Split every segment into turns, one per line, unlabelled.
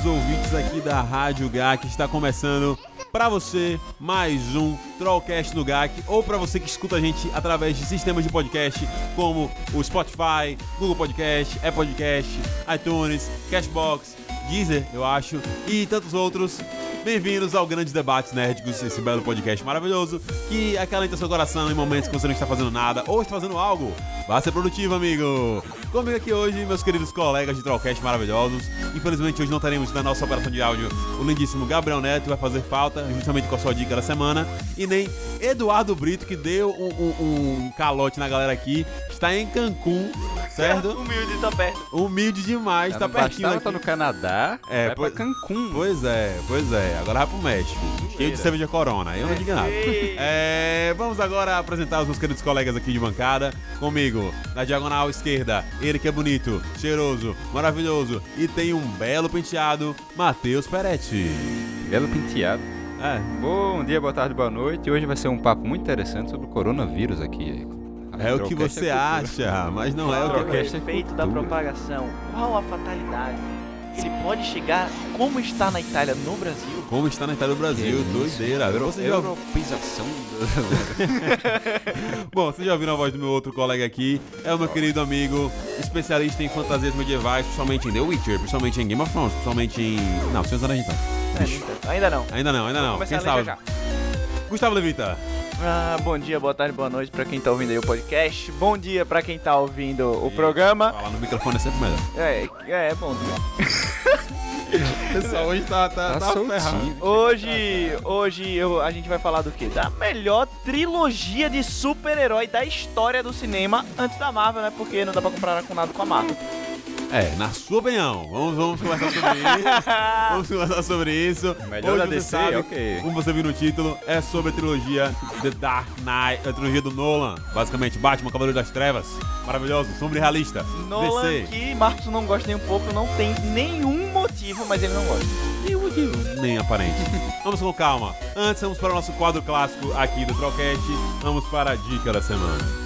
Queridos ouvintes aqui da Rádio GAC. Está começando para você mais um Trollcast no GAC, ou para você que escuta a gente através de sistemas de podcast como o Spotify, Google Podcast, Apple Podcast, iTunes, Cashbox, Deezer, eu acho, e tantos outros. Bem-vindos ao Grandes Debates Nerdicos, esse belo podcast maravilhoso que acalenta seu coração em momentos que você não está fazendo nada ou está fazendo algo. Vá ser produtivo, amigo! Comigo aqui hoje, meus queridos colegas de Trollcast maravilhosos. Infelizmente, hoje não teremos na nossa operação de áudio o lindíssimo Gabriel Neto, que vai fazer falta, justamente com a sua dica da semana. E nem Eduardo Brito, que deu um, um- um calote na galera aqui, está em Cancún, certo?
Humilde tá perto.
Humilde demais, tá
não
pertinho aqui.
tá no Canadá,
É,
vai
pois-
pra Cancún.
Pois é, pois é. Agora vai pro México. Cheio de cerveja corona. Eu não digo nada. É, vamos agora apresentar os meus queridos colegas aqui de bancada. Comigo, na diagonal esquerda, ele que é bonito, cheiroso, maravilhoso e tem um belo penteado, Matheus Peretti.
Belo penteado.
É,
Bom dia, boa tarde, boa noite. Hoje vai ser um papo muito interessante sobre o coronavírus aqui.
é o que
Trollcast
você
é
acha, mas não é o que
o
é
efeito da propagação? Qual a fatalidade? Ele pode chegar como está na Itália no Brasil?
Como está na Itália do Brasil,
Que
doideira.
Euro-
Você já...
Europeização.
Bom, vocês já ouviram a voz do meu outro colega aqui. É o meu querido amigo, especialista em fantasias medievais, principalmente em The Witcher, principalmente em Game of Thrones, principalmente em. Não, Senhor dos Anéis então.
É. Ainda não.
Ainda não, ainda não. Quem sabe?
já já.
Gustavo Levita.
Ah, bom dia, boa tarde, boa noite pra quem tá ouvindo aí o podcast. Bom dia pra quem tá ouvindo o programa.
Falar no microfone é sempre melhor.
É, é, bom dia.
Pessoal, hoje tá, tá,
Tá soltinho.
Hoje, hoje eu, a gente vai falar do quê? Da melhor trilogia de super-herói da história do cinema antes da Marvel, né? Porque não dá pra comparar com nada com a Marvel.
É, na sua opinião. Vamos, vamos conversar sobre isso. Vamos conversar sobre isso.
Melhor
Hoje
da DC,
sabe,
ok.
como você viu no título, é sobre a trilogia The Dark Knight, a trilogia do Nolan. Basicamente, Batman, Cavaleiro das Trevas. Maravilhoso, sombra e realista.
Nolan,
DC.
que Marcos não gosta nem um pouco, não tem nenhum motivo, mas ele não gosta.
Nenhum motivo. Nem aparente. vamos com calma. Antes, vamos para o nosso quadro clássico aqui do Troquete. Vamos para a dica da semana.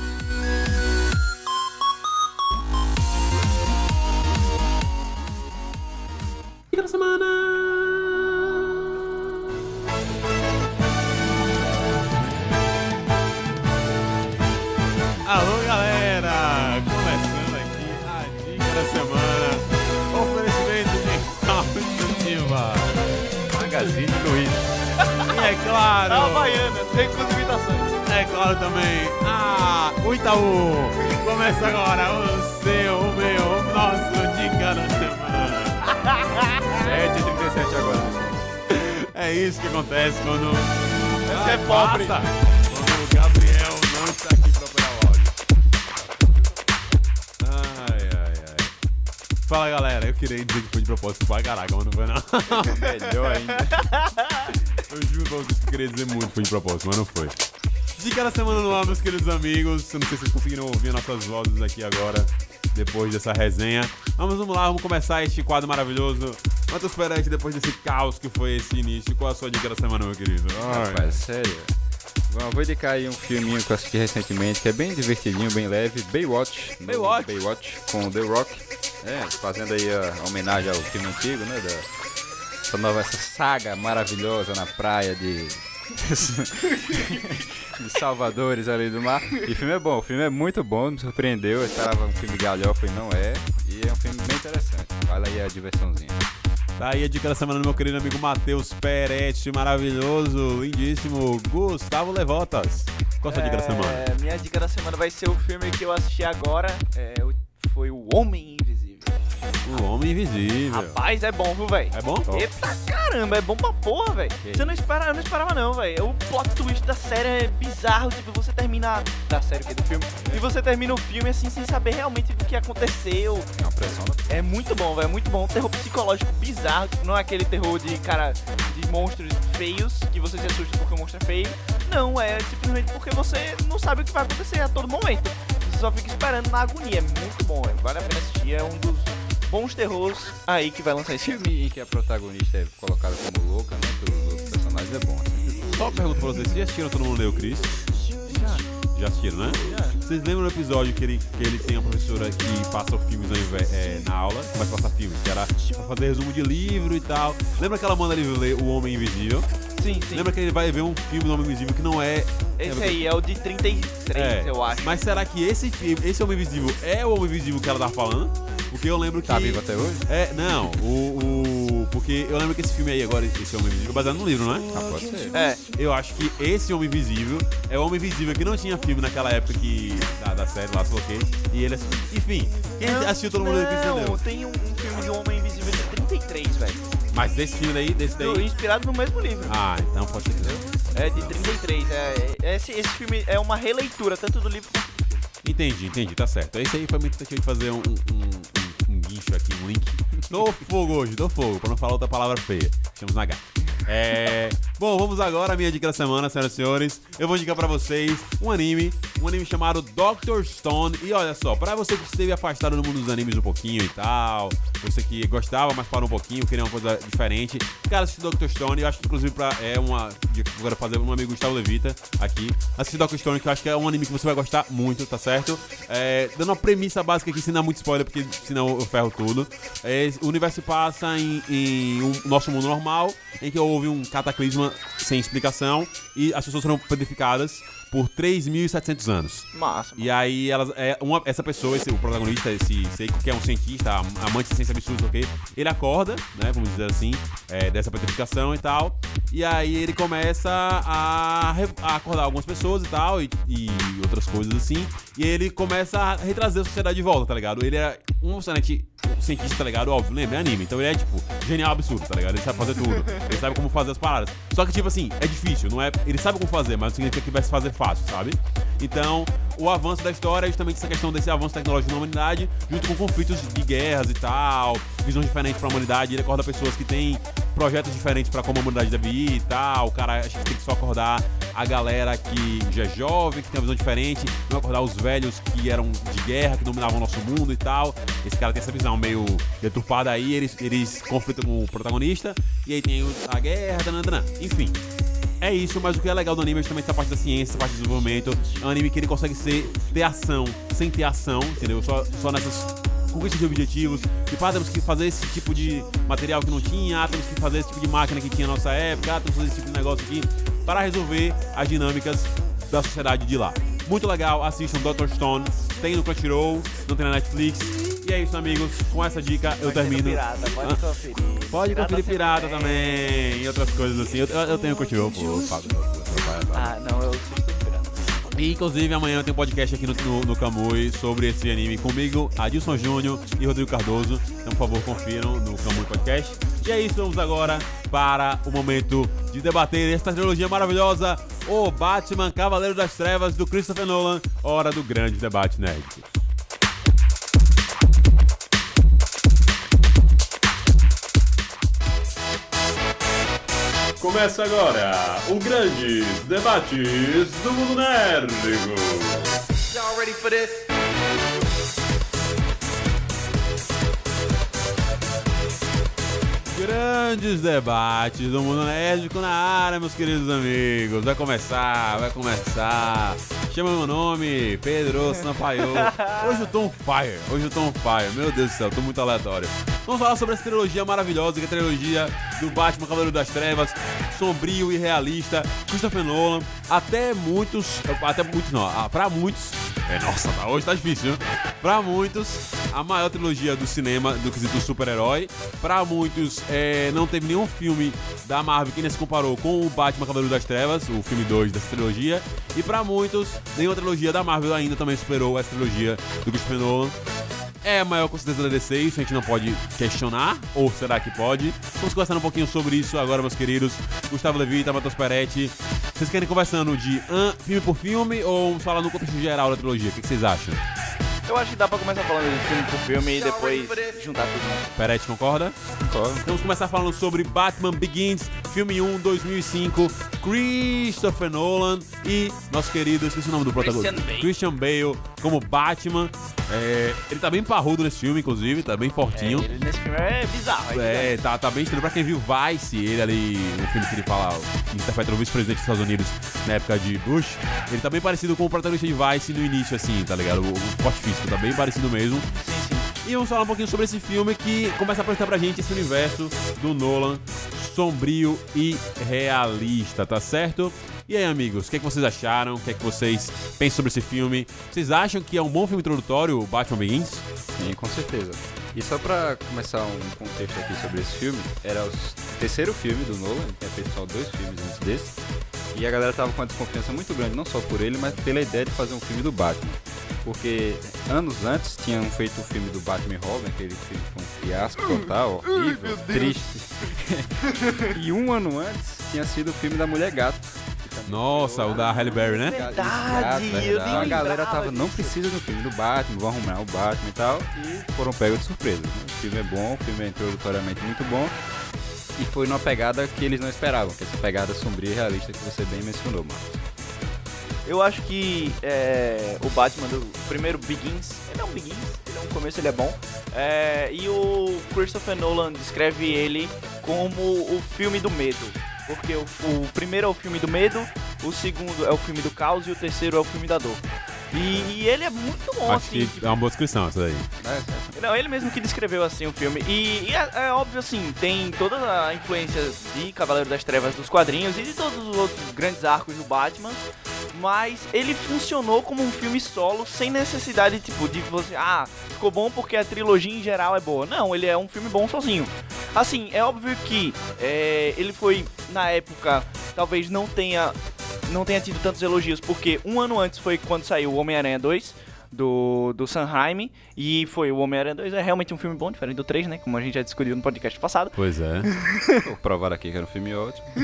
Isso que acontece quando...
Você é pobre.
passa. Quando o Gabriel não está aqui pra operar o áudio. Ai, ai, ai. Fala, galera. Eu queria dizer que foi de propósito pra caraca, mas não foi não.
Melhor ainda.
Eu juro pra vocês que eu queria dizer muito que foi de propósito, mas não foi. Dica da semana no ar, meus queridos amigos. Eu não sei se vocês conseguiram ouvir nossas vozes aqui agora, depois dessa resenha. Vamos, vamos lá, vamos começar este quadro maravilhoso. Matheus Peretti, depois desse caos que foi esse início, qual a sua dica da semana, meu querido? Ai.
Rapaz, sério. Bom, eu vou indicar aí um filminho que eu assisti recentemente, que é bem divertidinho, bem leve. Baywatch.
Baywatch.
Baywatch, com The Rock. É, fazendo aí a homenagem ao filme antigo, né? Da, essa nova, essa saga maravilhosa na praia de de salvadores ali do mar. E o filme é bom, o filme é muito bom, me surpreendeu. Eu esperava um filme galhofa e não é. E é um filme bem interessante. Vale aí a diversãozinha.
Tá aí a dica da semana do meu querido amigo Matheus Peretti, maravilhoso, lindíssimo, Gustavo Levotas. Qual a sua dica da semana?
É, minha dica da semana vai ser o filme que eu assisti agora. É, foi O Homem.
O Homem Invisível.
Rapaz, é bom, viu, velho?
É bom?
Eita caramba, é bom pra porra, velho. Você não espera, eu não esperava não, velho. O plot twist da série é bizarro, tipo, você termina da série que do filme e você termina o filme assim sem saber realmente o que aconteceu.
É uma pressão
É muito bom, velho, é muito bom. Terror psicológico bizarro, tipo, não é aquele terror de cara de monstros feios que você se assusta porque o monstro é feio. Não, é simplesmente porque você não sabe o que vai acontecer a todo momento. Você só fica esperando na agonia. É muito bom, velho. Vale a pena assistir, é um dos bons terrores aí que vai lançar esse filme.
em que a protagonista é colocada como louca, né? Pelos outros personagens é bom. Assim.
Só pergunta pra vocês, vocês assistiram Todo Mundo Leu, Cris? Já assistiram, né? Vocês lembram do episódio que ele, que ele tem uma professora que passa filmes é, na aula, a passar filmes, que era pra fazer resumo de livro e tal. Lembra que ela manda ele ler O Homem Invisível?
Sim, sim.
Lembra que ele vai ver um filme do Homem Invisível que não é...
Esse aí é o de 33,
É,
eu acho.
Mas será que esse filme, esse Homem Invisível é o Homem Invisível que ela tá falando? Porque eu lembro que...
Tá vivo até hoje?
É, não, o, o... Porque eu lembro que esse filme aí agora, esse Homem Invisível, é baseado no livro, não é?
Ah, pode ser.
É,
Eu acho que esse Homem Invisível é o Homem Invisível que não tinha filme naquela época que, da, da série lá, sei lá o quê. E ele assim, enfim, quem
Não,
assistiu todo mundo
Não,
entendeu.
tem um, um filme de um Homem Invisível de 33, velho.
Mas desse filme daí, desse daí.
Inspirado no mesmo livro.
Ah, então pode ser não.
É de 33. É, é- esse, esse filme é uma releitura, tanto do livro quanto do filme.
Entendi, entendi, tá certo. Esse aí foi muito tentativa de fazer um, um, um, um guincho aqui, um link. Tô fogo hoje, tô fogo, pra não falar outra palavra feia. Estamos na H. É. Bom, vamos agora à minha dica da semana, senhoras e senhores. Eu vou indicar pra vocês um anime, um anime chamado Doctor Stone. E olha só, pra você que esteve afastado do mundo dos animes um pouquinho e tal, você que gostava, mas parou um pouquinho, queria uma coisa diferente, cara, assistir Doctor Stone. Eu acho que, inclusive, pra, é uma eu quero fazer meu amigo Gustavo Levita aqui. Assistir Doctor Stone, que eu acho que é um anime que você vai gostar muito, tá certo? É, dando uma premissa básica aqui, sem dar muito spoiler, porque senão eu ferro tudo. É, o universo passa em, em um nosso mundo normal, em que houve um cataclisma sem explicação e as pessoas foram petrificadas por 3.700 anos.
Massa.
E aí elas, é, uma, essa pessoa, esse, o protagonista, esse Seiko, que é um cientista, am- amante de ciência absurda, ok? Ele acorda, né? Vamos dizer assim, é, dessa petrificação e tal. E aí ele começa a, a acordar algumas pessoas e tal, e, e outras coisas assim. E ele começa a retrazer a sociedade de volta, tá ligado? Ele é um um cientista, tá ligado? Óbvio, lembra? É anime. Então ele é, tipo, genial absurdo, tá ligado? Ele sabe fazer tudo. Ele sabe como fazer as paradas. Só que, tipo assim, é difícil, não é? Ele sabe como fazer, mas não significa que vai se fazer fácil, sabe? Então, o avanço da história é justamente essa questão desse avanço tecnológico na humanidade, junto com conflitos de guerras e tal, visões diferentes pra humanidade. Ele acorda pessoas que têm projetos diferentes pra como a humanidade deve ir e tal. O cara acha que tem que só acordar a galera que já é jovem, que tem uma visão diferente, não acordar os velhos que eram de guerra, que dominavam o nosso mundo e tal. Esse cara tem essa visão meio deturpada aí, eles, eles conflitam com o protagonista, e aí tem a guerra, dananana. enfim. É isso, mas o que é legal do anime é justamente essa parte da ciência, essa parte do desenvolvimento. É um anime que ele consegue ser ter ação sem ter ação, entendeu? Só, só nessas conquistas de objetivos. Tipo, ah, temos que fazer esse tipo de material que não tinha, temos que fazer esse tipo de máquina que tinha na nossa época, temos que fazer esse tipo de negócio aqui para resolver as dinâmicas da sociedade de lá. Muito legal, assistam Dr. Stone, tem no Crunchyroll, não tem na Netflix. É isso, amigos. Com essa dica eu termino.
Pirata, pode conferir.
Pode conferir
sempre
pirata também e outras coisas assim. Eu, eu, tenho Crunchyroll, pô. Fábio.
Ah, não, eu pirata.
E inclusive amanhã tem um podcast aqui no, no, no Kamui sobre esse anime comigo, Adilson Júnior e Rodrigo Cardoso. Então, por favor, confiram no Kamui Podcast. E é isso, vamos agora para o momento de debater esta trilogia maravilhosa, o Batman Cavaleiro das Trevas do Christopher Nolan. Hora do grande debate nerd. Começa agora o Grandes Debates do Mundo Nerdico. Grandes debates do mundo nérdico na área, meus queridos amigos. Vai começar, vai começar. Chama meu nome, Pedro Sampaio. Hoje eu tô on fire, hoje eu tô on fire. Meu Deus do céu, tô muito aleatório. Vamos falar sobre essa trilogia maravilhosa, que é a trilogia do Batman Cavaleiro das Trevas, sombrio e realista, Christopher Nolan. Até muitos, até muitos não, ah, pra muitos, é, nossa, tá, hoje tá difícil, viu? Pra muitos, a maior trilogia do cinema do quesito super-herói. Pra muitos, é, não teve nenhum filme da Marvel que nem se comparou com o Batman Cavaleiro das Trevas, o filme 2 dessa trilogia. E pra muitos, nenhuma trilogia da Marvel ainda também superou essa trilogia do Christopher Nolan. É a maior com certeza da DC, isso a gente não pode questionar, ou será que pode? Vamos conversar um pouquinho sobre isso agora, meus queridos. Gustavo Levita, Matheus Peretti. Vocês querem conversando de uh, filme por filme ou vamos falar no contexto geral da trilogia? O que vocês acham?
Eu acho que dá pra começar falando de filme por filme e depois juntar tudo.
Peretti concorda?
Concordo.
Vamos começar falando sobre Batman Begins, filme 1, 2005, Christopher Nolan e nosso querido, esqueci o nome do protagonista,
Christian Bale.
Christian Bale como Batman. É, ele tá bem parrudo nesse filme, inclusive, tá bem
É,
fortinho.
ele nesse filme é bizarro. É,
É, tá, tá bem estranho. Pra quem viu Vice, ele ali, no filme que ele fala, interpreta o vice-presidente dos Estados Unidos na época de Bush, ele tá bem parecido com o protagonista de Vice no início, assim, tá ligado? O, o porte físico tá bem parecido mesmo.
sim, sim.
E vamos falar um pouquinho sobre esse filme que começa a apresentar pra gente esse universo do Nolan sombrio e realista, tá certo? E aí, amigos, o que, é que vocês acharam? O que é que vocês pensam sobre esse filme? Vocês acham que é um bom filme introdutório, Batman Begins?
Sim, com certeza. E só pra começar um contexto aqui sobre esse filme, era o terceiro filme do Nolan, ele tinha feito só dois filmes antes desse. E a galera tava com uma desconfiança muito grande, não só por ele, mas pela ideia de fazer um filme do Batman. Porque anos antes tinham feito o filme do Batman e Robin, aquele filme foi um fiasco total, horrível, triste. e um ano antes tinha sido o filme da Mulher Gato.
Nossa, o da Halle Berry, né?
Verdade, eu nem
Então a galera tava, não
disso.
precisa do filme do Batman, vão arrumar o Batman e tal, e foram pegos de surpresa. né? O filme é bom, o filme é introdutoriamente muito bom, e foi numa pegada que eles não esperavam, que é essa pegada sombria e realista que você bem mencionou, Marcos.
Eu acho que é, o Batman do primeiro Begins, ele é um Begins, ele é um começo, ele é bom. É, e o Christopher Nolan descreve ele como o filme do medo. Porque o, o primeiro é o filme do medo, o segundo é o filme do caos e o terceiro é o filme da dor. E, e ele é muito bom,
Acho
assim.
que é uma boa descrição essa daí.
Não, ele mesmo que descreveu assim o filme. E, e é, é óbvio assim, tem toda a influência de Cavaleiro das Trevas dos quadrinhos e de todos os outros grandes arcos do Batman. Mas ele funcionou como um filme solo sem necessidade, tipo, de você. Ah, ficou bom porque a trilogia em geral é boa. Não, ele é um filme bom sozinho. Assim, é óbvio que é, ele foi, na época, talvez não tenha. Não tenha tido tantos elogios, porque um ano antes foi quando saiu o Homem-Aranha 2 do, do Sanheim. E foi o Homem-Aranha 2 é realmente um filme bom, diferente do 3, né? Como a gente já discutiu no podcast passado.
Pois é.
Vou provar aqui que era um filme ótimo.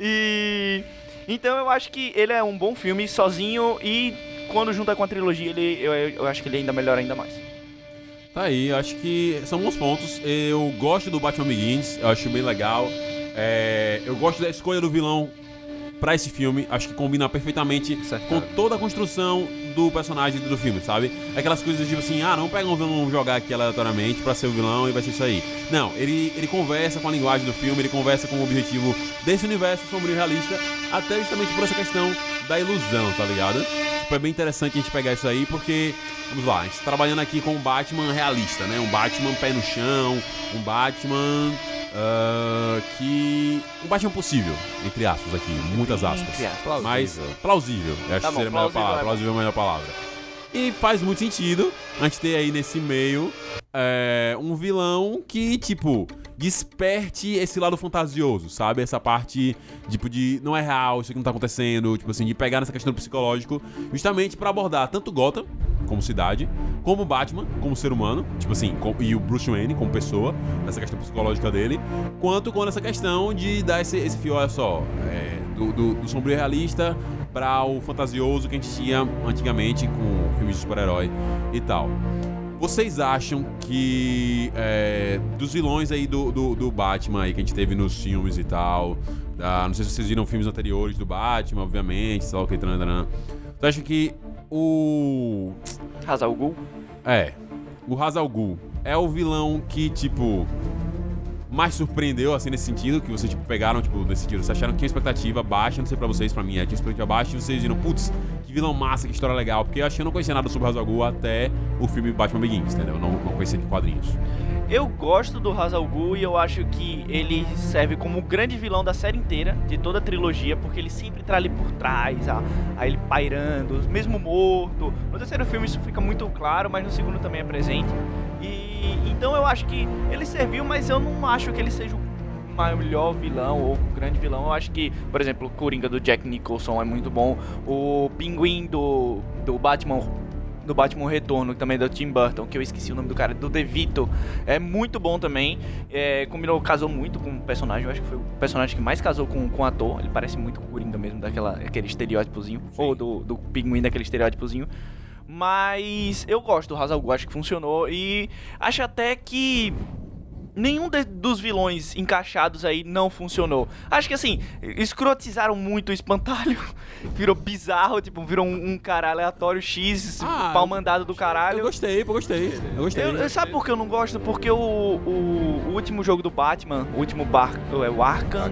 E. Então eu acho que ele é um bom filme sozinho e quando junta com a trilogia, ele, eu, eu acho que ele ainda melhora ainda mais.
Tá aí, acho que são bons pontos. Eu gosto do Batman Begins, eu acho bem legal. É, eu gosto da escolha do vilão pra esse filme, acho que combina perfeitamente
Acertado.
com toda a construção do personagem do filme, sabe? Aquelas coisas tipo assim, ah, não pega um vilão, jogar aqui aleatoriamente pra ser o vilão e vai ser isso aí. Não, ele, ele conversa com a linguagem do filme, ele conversa com o objetivo desse universo sombrio realista, até justamente por essa questão da ilusão, tá ligado? Tipo, é bem interessante a gente pegar isso aí, porque, vamos lá, a gente tá trabalhando aqui com um Batman realista, né? Um Batman pé no chão, um Batman ah, que... Um Batman possível, entre aspas aqui, muitas aspas.
Aspas.
Mas plausível, eu acho
Tá
que
bom,
seria a melhor
plausível
palavra.
é.
Plausível é a melhor palavra. E faz muito sentido a gente ter aí nesse meio é, um vilão que, tipo, desperte esse lado fantasioso, sabe? Essa parte, tipo, de não é real, isso aqui não tá acontecendo, tipo assim, de pegar nessa questão do psicológico, justamente pra abordar tanto Gotham, como cidade, como Batman, como ser humano, tipo assim, com- e o Bruce Wayne como pessoa, essa questão psicológica dele, quanto com essa questão de dar esse, esse fio, olha só, é, do, do, do sombrio realista para o fantasioso que a gente tinha antigamente com filmes de super-herói e tal. Vocês acham que é, dos vilões aí do, do, do Batman aí que a gente teve nos filmes e tal, ah, não sei se vocês viram filmes anteriores do Batman, obviamente, sei lá o que, tarantaran. Você acha que o
Hazal Ghul.
é. O Hazal Ghul é o vilão que, tipo, mais surpreendeu, assim, nesse sentido? Que vocês, tipo, pegaram, tipo, sentido, vocês acharam que tinha expectativa baixa, não sei pra vocês, pra mim, é, tinha expectativa baixa, e vocês viram, putz, que vilão massa, que história legal, porque eu acho que eu não conhecia nada sobre Ra's al Ghul até o filme Batman Begins, entendeu? Eu não, não conhecia de quadrinhos.
Eu gosto do Ra's al Ghul e eu acho que ele serve como o grande vilão da série inteira, de toda a trilogia, porque ele sempre tá ali por trás, a, a ele pairando, mesmo morto. No terceiro filme isso fica muito claro, mas no segundo também é presente. E então eu acho que ele serviu, mas eu não acho que ele seja o melhor vilão ou o grande vilão. Eu acho que, por exemplo, o Coringa do Jack Nicholson é muito bom. O Pinguim do, do Batman do Batman Retorno, que também é do Tim Burton, que eu esqueci o nome do cara, do DeVito, é muito bom também. É, combinou, casou muito com o personagem, eu acho que foi o personagem que mais casou com, com o ator. Ele parece muito com o Coringa mesmo, daquela, aquele estereótipozinho, ou do, do pinguim daquele estereótipozinho. Mas eu gosto do Hazal acho que funcionou e acho até que nenhum de, dos vilões encaixados aí não funcionou. Acho que assim, escrotizaram muito o espantalho. virou bizarro, tipo, virou um, um cara aleatório X,
Ah,
pau mandado do caralho.
Eu gostei, eu gostei, eu gostei.
Eu- eu- sabe por que eu não gosto? Porque o, o, o último jogo do Batman, o último bar, é o Arkham,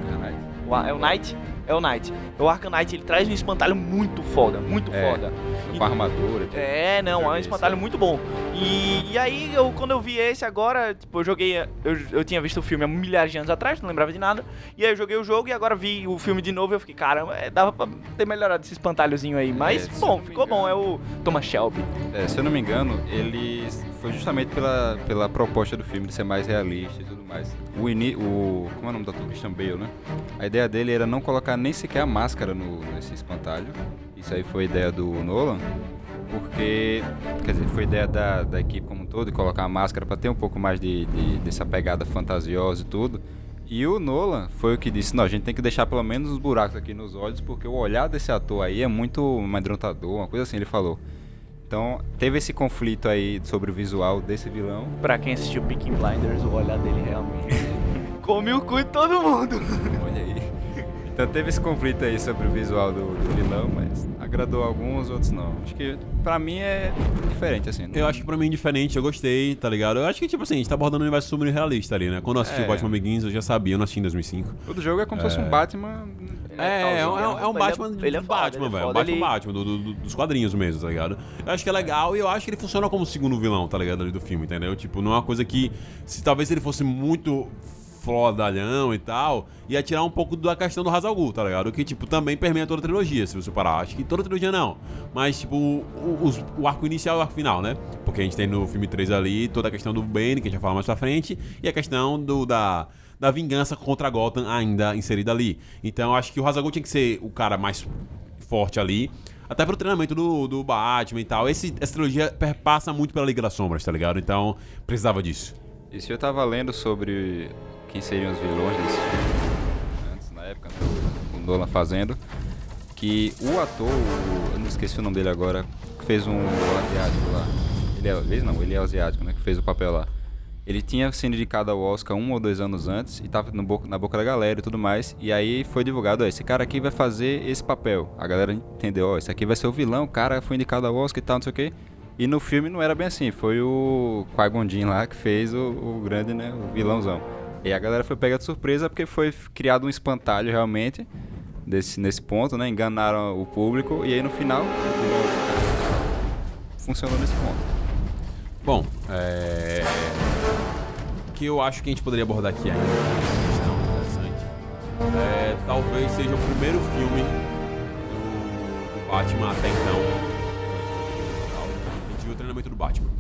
é o Knight? É o Knight. O Arkham Knight, ele traz um espantalho muito foda, muito
É.
foda.
Com a armadura. tudo.
É, não, é um espantalho muito bom. E, e aí, eu, quando eu vi esse agora, tipo, eu joguei. Eu, eu tinha visto o filme há milhares de anos atrás, não lembrava de nada. E aí eu joguei o jogo e agora vi o filme de novo e eu fiquei, caramba, é, dava pra ter melhorado esse espantalhozinho aí. Mas,
eu
bom, ficou bom. É o Thomas Shelby.
É, se eu não me engano, ele foi justamente pela, pela proposta do filme de ser mais realista e tudo mais. O, ini, o como é o nome do ator Christian Bale, né? A ideia dele era não colocar nem sequer a máscara no, nesse espantalho. Isso aí foi ideia do Nolan, porque quer dizer, foi ideia da, da equipe como um todo de colocar a máscara para ter um pouco mais de, de- dessa pegada fantasiosa e tudo. E o Nolan foi o que disse, não, a gente tem que deixar pelo menos os buracos aqui nos olhos, porque o olhar desse ator aí é muito amedrontador, uma coisa assim, ele falou. Então, teve esse conflito aí sobre o visual desse vilão.
Pra quem assistiu Peaky Blinders, o olhar dele realmente. Come o cu de todo mundo.
Olha aí. Então teve esse conflito aí sobre o visual do, do vilão, mas agradou alguns, outros não. Acho que pra mim é diferente, assim. não-
Eu acho que pra mim é diferente, eu gostei, tá ligado? Eu acho que, tipo assim, a gente tá abordando um universo super realista ali, né? Quando eu assisti
É.
o Batman Begins, eu já sabia, eu não assisti em 2005.
Todo jogo é como se fosse um Batman.
É, é, um, é um- é um
Ele
Batman
ele é foda,
Batman,
ele é
velho.
foda,
Batman
ele-
Batman, do- do- do- dos quadrinhos mesmo, tá ligado? Eu acho que é legal e eu acho que ele funciona como segundo vilão, tá ligado? Ali do filme, entendeu? Tipo, não é uma coisa que. Se talvez ele fosse muito flodalhão e tal, ia tirar um pouco da questão do Ra's al Ghul, tá ligado? Que, tipo, também permeia toda a trilogia, se você parar. Acho que toda a trilogia não. Mas, tipo, o, os- o arco inicial e o arco final, né? Porque a gente tem no filme 3 ali toda a questão do Bane, que a gente vai falar mais pra frente, e a questão do, da, da vingança contra Gotham ainda inserida ali. Então, acho que o Ghul tinha que ser o cara mais forte ali. Até pro treinamento do, do Batman e tal. Esse, essa trilogia perpassa muito pela Liga das Sombras, tá ligado? Então, precisava disso.
E se eu tava lendo sobre quem seriam os vilões desse filme, antes, na época, né, o Nolan fazendo, que o ator, eu não esqueci o nome dele agora, que fez um asiático lá. Ele é, fez não, ele é asiático, né? Que fez o papel lá. Ele tinha sido indicado ao Oscar um ou dois anos antes e tava boca- na boca da galera e tudo mais. E aí foi divulgado, ó, esse cara aqui vai fazer esse papel. A galera entendeu, ó, esse aqui vai ser o vilão, o cara foi indicado ao Oscar e tal, não sei o quê. E no filme não era bem assim, foi o Qui-Gon Jinn lá que fez o, o grande, né, o vilãozão. E a galera foi pega de surpresa porque foi criado um espantalho realmente desse, nesse ponto, né, enganaram o público e aí no final, funcionou nesse ponto.
Bom, é. Que eu acho que a gente poderia abordar aqui ainda, uma questão interessante, é, talvez seja o primeiro filme do, do Batman até então. A gente viu o treinamento do Batman.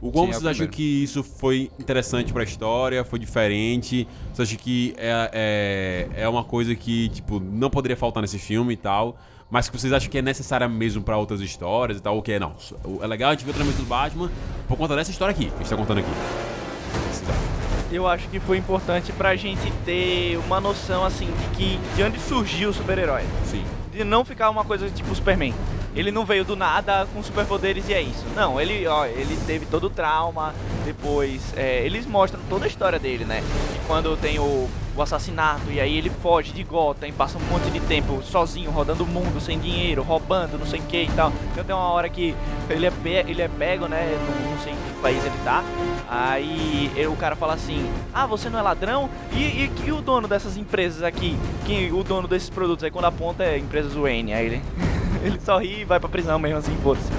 O como
Sim, é o
vocês acham que isso foi interessante pra história? Foi diferente? Vocês acham que é, é, é uma coisa que, tipo, não poderia faltar nesse filme e tal? Mas que vocês acham que é necessária mesmo pra outras histórias e tal? Ou que é, não? É legal a gente ver o treinamento do Batman por conta dessa história aqui, que a gente tá contando aqui. O vocês?
Eu acho que foi importante pra gente ter uma noção, assim, de que de onde surgiu o super-herói.
Sim.
De não ficar uma coisa tipo Superman. Ele não veio do nada com superpoderes e é isso. Não, ele, ó, ele teve todo o trauma, depois é, eles mostram toda a história dele, né? E quando tem o, o assassinato e aí ele foge de Gotham passa um monte de tempo sozinho, rodando o mundo, sem dinheiro, roubando, não sei o que e tal. Então tem uma hora que ele é, pe ele é pego, né? Não, não sei em que país ele tá. Aí ele- o cara fala assim: Ah, você não é ladrão? E, e, e o dono dessas empresas aqui? Que, o dono desses produtos? Aí quando aponta é empresas Wayne. Aí ele, ele sorri e vai pra prisão mesmo assim, foda-se.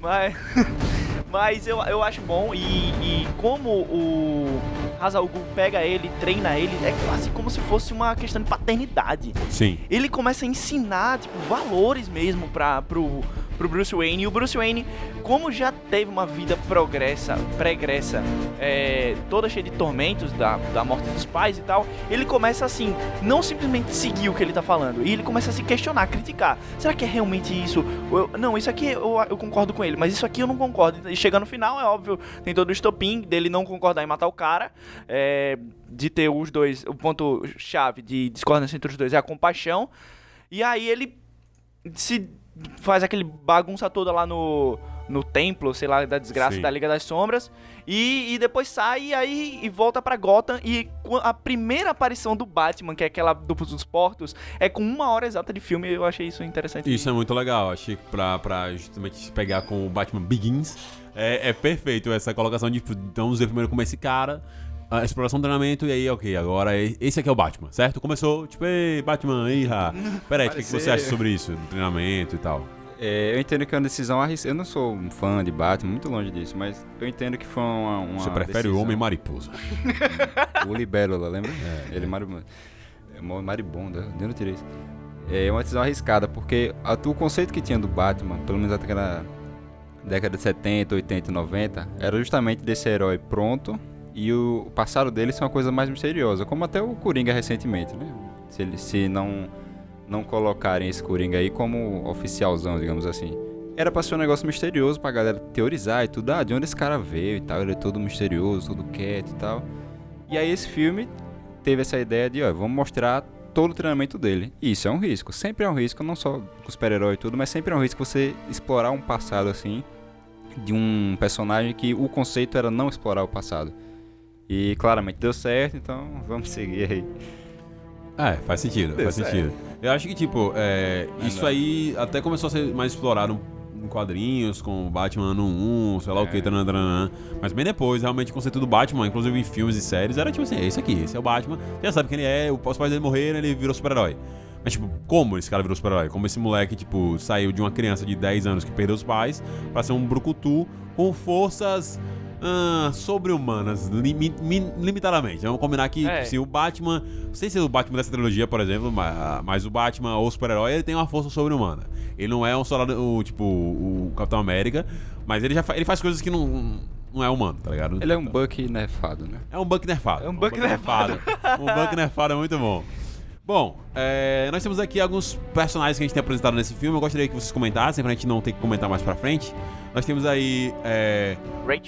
Mas. Mas eu, eu acho bom e, e como o Hazal Ghul pega ele, treina ele, é quase como se fosse uma questão de paternidade.
Sim.
Ele começa a ensinar, tipo, valores mesmo pra, pro, pro Bruce Wayne. E o Bruce Wayne, como já teve uma vida progressa, pregressa, é, toda cheia de tormentos da, da morte dos pais e tal, ele começa assim, não simplesmente seguir o que ele tá falando, e ele começa a se questionar, a criticar. Será que é realmente isso? Eu- não, isso aqui eu, eu concordo com ele, mas isso aqui eu não concordo. E chega no final, é óbvio, tem todo o estopim dele não concordar em matar o cara, é, de ter os dois, o ponto chave de discordância entre os dois é a compaixão. E aí ele se faz aquele bagunça toda lá no, no templo, sei lá, da desgraça
Sim.
da Liga das Sombras. E, e depois sai e aí e volta pra Gotham. E a primeira aparição do Batman, que é aquela do, dos portos, é com uma hora exata de filme. Eu achei isso interessante.
Isso é muito legal. Achei que pra, pra justamente pegar com o Batman Begins, é, é perfeito essa colocação de. tipo, vamos ver primeiro como esse cara. A exploração do treinamento, e aí, ok, agora é- esse aqui é o Batman, certo? Começou, tipo, ei, Batman, ha. Peraí, o que, que você acha sobre isso? Do treinamento e tal.
É, eu entendo que é uma decisão arriscada. Eu não sou um fã de Batman, muito longe disso, mas eu entendo que foi uma. uma
Você prefere o
decisão-
Homem Mariposa.
O Libélula, lembra? Ele é maribondo. É mó maribondo, de onde eu tirei isso? É uma decisão arriscada, porque a- o conceito que tinha do Batman, pelo menos até aquela década de 70, 80 e 90, era justamente desse herói pronto e o, passado dele ser uma coisa mais misteriosa, como até o Coringa recentemente, né? Se, ele, se não, não colocarem esse Coringa aí como oficialzão, digamos assim. Era pra ser um negócio misterioso pra galera teorizar e tudo. Ah, de onde esse cara veio e tal. Ele é todo misterioso, todo quieto e tal. E aí esse filme teve essa ideia de, ó, vamos mostrar todo o treinamento dele. E isso é um risco. Sempre é um risco, não só com super-herói e tudo, mas sempre é um risco você explorar um passado assim de um personagem que o conceito era não explorar o passado. E claramente deu certo, então vamos seguir aí.
É, faz sentido,
Deu
faz
certo.
sentido. Eu acho que, tipo, é, isso aí até começou a ser mais explorado em quadrinhos, com o Batman ano 1, sei lá o que,
É.
taranã, mas bem depois, realmente, o conceito do Batman, inclusive em filmes e séries, era tipo assim, é isso aqui, esse é o Batman, você já sabe quem ele é, os pais dele morreram, ele virou super-herói. Mas, tipo, como esse cara virou super-herói? Como esse moleque, tipo, saiu de uma criança de 10 anos que perdeu os pais pra ser um brucutu com forças ah, sobre-humanas, limitadamente. Vamos combinar que,
É.
se o Batman... Não sei se é o Batman dessa trilogia, por exemplo, mas, mas o Batman ou super-herói, ele tem uma força sobre-humana. Ele não é um soldado, o, tipo, o Capitão América, mas ele já fa- ele faz coisas que não, não é humano, tá ligado?
Ele é um Buck nerfado, né?
É um Buck nerfado.
É um Buck nerfado.
um Buck nerfado é muito bom. Bom, é, nós temos aqui alguns personagens que a gente tem apresentado nesse filme. Eu gostaria que vocês comentassem, pra gente não ter que comentar mais pra frente. Nós temos aí é,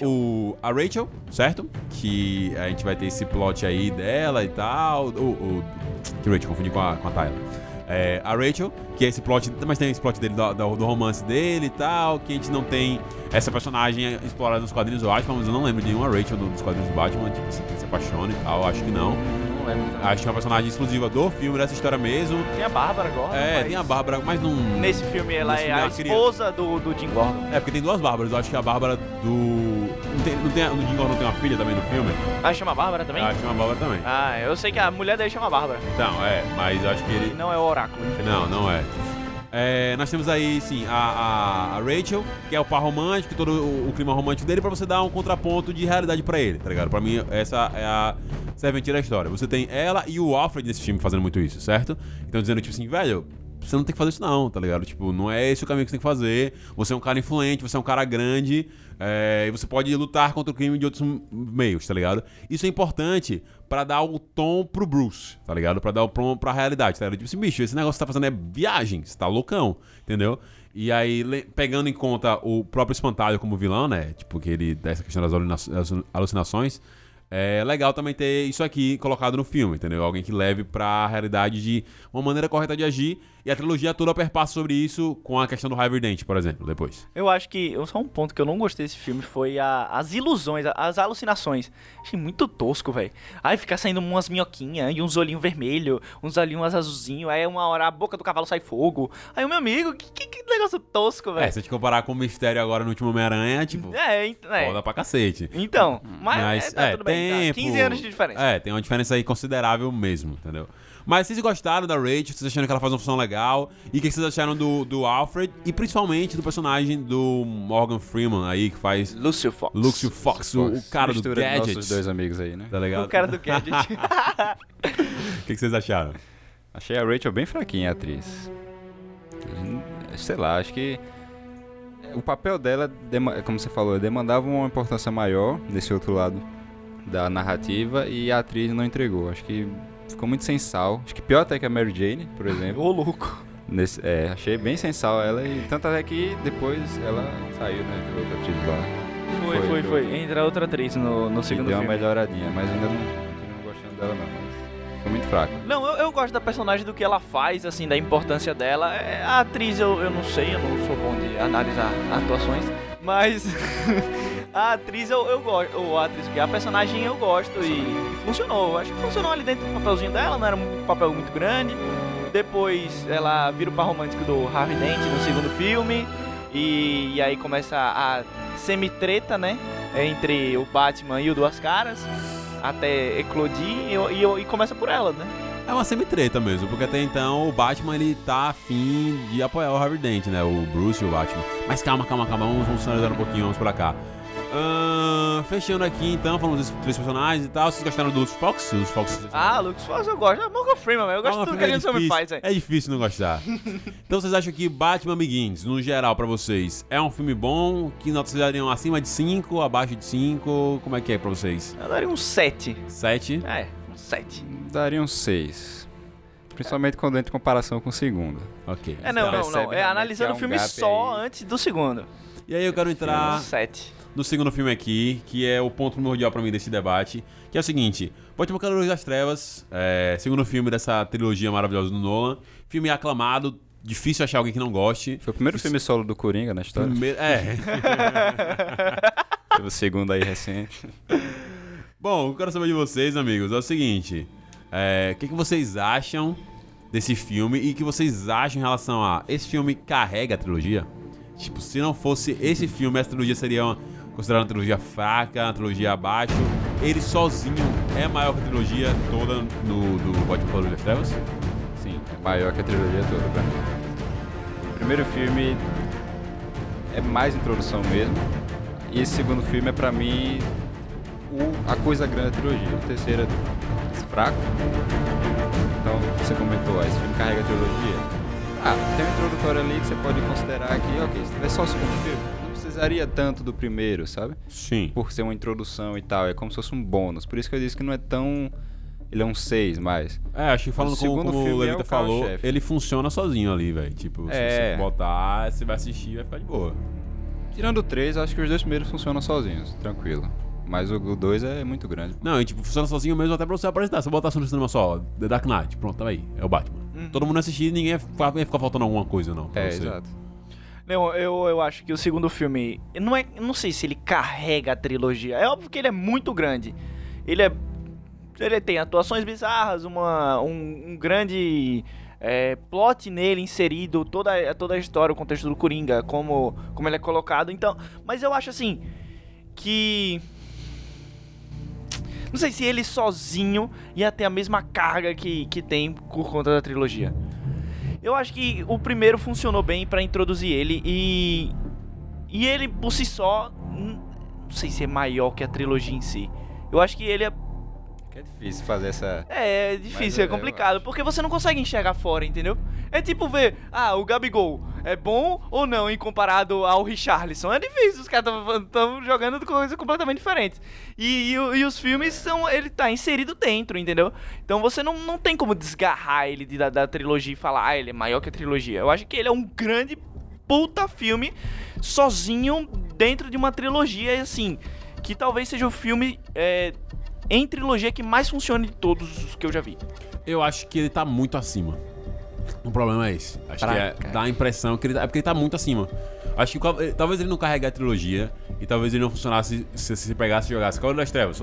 o, a Rachel, certo? Que a gente vai ter esse plot aí dela e tal. O, o, que Rachel, confundi com a, com a Tyler. É, a Rachel, que é esse plot, mas tem esse plot dele do, do- do romance dele e tal, que a gente não tem essa personagem explorada nos quadrinhos, eu acho, mas eu não lembro de nenhuma Rachel dos quadrinhos do Batman, tipo assim, que se apaixona e tal, acho que não.
Não lembro. também.
Acho que é uma personagem exclusiva do filme, dessa história mesmo.
Tem a Bárbara Gordon.
É,
mas
tem a Bárbara, mas não.
Nesse filme ela
Nesse
é
filme
a
queria-
esposa do, do Jim Gordon.
É, porque tem duas Bárbaras. Eu acho que a Bárbara do. Não tem, não tem, no Jingle não tem uma filha também no filme?
Ah, chama Bárbara também?
Tem uma Bárbara também.
Ah, eu sei que a mulher dele chama Bárbara.
Então, é, mas eu acho que ele.
não é o oráculo, infelizmente.
Não, não é. É, nós temos aí, sim, a, a- Rachel, que é o par romântico, todo o, o clima romântico dele, pra você dar um contraponto de realidade pra ele, tá ligado? Pra mim, essa é a serventia da história. Você tem ela e o Alfred nesse filme fazendo muito isso, certo? Então dizendo, tipo assim, velho, você não tem que fazer isso não, tá ligado? Tipo, não é esse o caminho que você tem que fazer. Você é um cara influente, você é um cara grande, é, e você pode lutar contra o crime de outros meios, tá ligado? Isso é importante pra dar o tom pro Bruce, tá ligado? Pra dar o tom pra realidade, tá ligado? Tipo assim, bicho, esse negócio que você tá fazendo é viagem, você tá loucão, entendeu? E aí, pegando em conta o próprio Espantalho como vilão, né? Tipo, que ele dá essa questão das alucinações. é legal também ter isso aqui colocado no filme, entendeu? Alguém que leve pra realidade de uma maneira correta de agir. E a trilogia toda perpassa sobre isso com a questão do Harvey Dent, por exemplo, depois.
Eu acho que só um ponto que eu não gostei desse filme foi a- as ilusões, as alucinações. Achei muito tosco, velho. Aí fica saindo umas minhoquinhas e uns olhinhos vermelhos, uns olhinhos azulzinhos. Aí uma hora a boca do cavalo sai fogo. Aí o meu amigo, que, que, que negócio tosco,
É,
velho.
se a gente comparar com o Mistério agora no último Homem-Aranha, tipo,
É, é.
foda pra cacete.
Então, mas,
Mas,
é, tá
é,
tudo bem. Tá.
tempo.
15 anos de diferença.
É, tem uma diferença aí considerável mesmo, entendeu? Mas vocês gostaram da Rachel, vocês acharam que ela faz uma função legal? E o que vocês acharam do, do Alfred? E principalmente do personagem do Morgan Freeman aí, que faz
Lúcio Fox.
Luxio Fox, o, o cara do
Mistura de
Gadget.
nossos dois amigos aí, né?
Tá ligado?
O cara do Gadget.
O que que vocês acharam?
Achei a Rachel bem fraquinha, a atriz. Sei lá, acho que o papel dela, como você falou, demandava uma importância maior nesse outro lado da narrativa e a atriz não entregou. Acho que ficou muito sem sal. Acho que pior até que a Mary Jane, por exemplo.
Ô, louco.
Nesse, é, achei bem sem sal ela e tanto até que depois ela saiu, né, de outra atriz lá.
Foi, foi,
Foi,
foi. Entra outra atriz no, no segundo
deu uma
filme.
melhoradinha, mas ainda não continuo gostando dela não. Mas foi muito fraca.
Não, eu, eu gosto da personagem, do que ela faz, assim, da importância dela. É, A atriz eu, eu não sei, eu não sou bom de analisar atuações, mas a atriz eu, eu gosto, ou a atriz a personagem eu gosto e, e funcionou. Acho que funcionou ali dentro do papelzinho dela, não era um papel muito grande. Depois ela vira o par romântico do Harvey Dent no segundo filme e, e aí começa a semi-treta, né, entre o Batman e o Duas Caras. Até eclodir e, e, e começa por ela, né?
É uma semi-treta mesmo, porque até então o Batman ele tá afim de apoiar o Harvey Dent, né? O Bruce e o Batman. Mas calma, calma, calma, vamos, analisar um pouquinho, vamos pra cá. Ahn, fechando aqui então, falando desses três personagens e tal. Vocês gostaram do Luke Fox? Os Fox
Ah, Lucas Fox eu gosto. Ah, Morgan Freeman. Eu gosto de tudo que a gente me faz, velho.
É difícil não gostar. então vocês acham que Batman Begins, no geral, pra vocês, é um filme bom? Que nota vocês dariam acima de 5, abaixo de 5? Como é que é pra vocês?
Eu daria um 7.
7?
É, um 7.
Daria um 6. Principalmente quando entra em comparação com o segundo.
Ok.
É, não, não, não. É analisando o
é um
filme
gap
só
aí.
antes do segundo.
E aí eu quero entrar
Um 7.
No segundo filme aqui, que é o ponto primordial pra mim desse debate, que é o seguinte: Batman Calores das Trevas, é, segundo filme dessa trilogia maravilhosa do Nolan, filme aclamado, difícil achar alguém que não goste.
Foi o primeiro filme solo do Coringa na história.
Primeiro- é.
o segundo aí recente.
Bom, eu quero saber de vocês, amigos, é o seguinte: é, o que, que vocês acham desse filme e o que vocês acham em relação a esse filme carrega a trilogia? Tipo, se não fosse esse filme, essa trilogia seria uma, considerada uma trilogia fraca, uma trilogia abaixo. Ele sozinho é maior que a trilogia toda do, do Batman Cavaleiro das Trevas?
Sim, é maior que a trilogia toda pra mim. O primeiro filme é mais introdução mesmo. E esse segundo filme é pra mim o- a coisa grande da trilogia. O terceiro é fraco. Então você comentou, ah, esse filme carrega a trilogia. Ah, tem um introdutório ali que você pode considerar que, ok, tivesse só o segundo filme, precisaria tanto do primeiro, sabe?
Sim.
por ser uma introdução e tal. É como se fosse um bônus. Por isso que eu disse que não é tão. Ele é um 6 mais.
É, acho que falando como, como o
é
Levita
o
falou, ele funciona sozinho ali, velho. Tipo, se
É.
você botar, você vai assistir e vai ficar de boa.
Tirando o 3, acho que os dois primeiros funcionam sozinhos, tranquilo. Mas o 2 é muito grande.
Não, e tipo, funciona sozinho mesmo até pra você apresentar. Se eu botasse no cinema só, The Dark Knight, pronto, tá aí. É o Batman. Todo mundo assistir ninguém ia ficar, ia ficar faltando alguma coisa, não.
É,
você.
exato.
Não, eu, eu acho que o segundo filme. Não é. Não sei se ele carrega a trilogia. É óbvio que ele é muito grande. Ele é. Ele tem atuações bizarras, uma, um, um grande é, plot nele inserido, toda, toda a história, o contexto do Coringa, como, como ele é colocado. Então. Mas eu acho assim. Que. Não sei se ele sozinho ia ter a mesma carga que, que tem por conta da trilogia. Eu acho que o primeiro funcionou bem pra introduzir ele e. E ele por si só. Não sei se é maior que a trilogia em si. Eu acho que ele é.
É difícil fazer essa.
É, é difícil, é
eu
complicado, porque você não consegue enxergar fora, entendeu? É tipo ver, ah, o Gabigol é bom ou não em comparado ao Richarlison. É difícil, os caras estão jogando coisas completamente diferentes. E, e e os filmes são. Ele tá inserido dentro, entendeu? Então você não, não tem como desgarrar ele da, da trilogia e falar, ah, ele é maior que a trilogia. Eu acho que ele é um grande puta filme sozinho dentro de uma trilogia, e assim, que talvez seja o filme. é, em trilogia que mais funcione de todos os que eu já vi.
Eu acho que ele tá muito acima. O problema é esse. Acho
Pra
que é, dá a impressão que ele, tá- é porque ele tá muito acima. Acho que eh, talvez ele não carregue a trilogia e talvez ele não funcionasse se se pegasse e jogasse Cavaleiro das Trevas,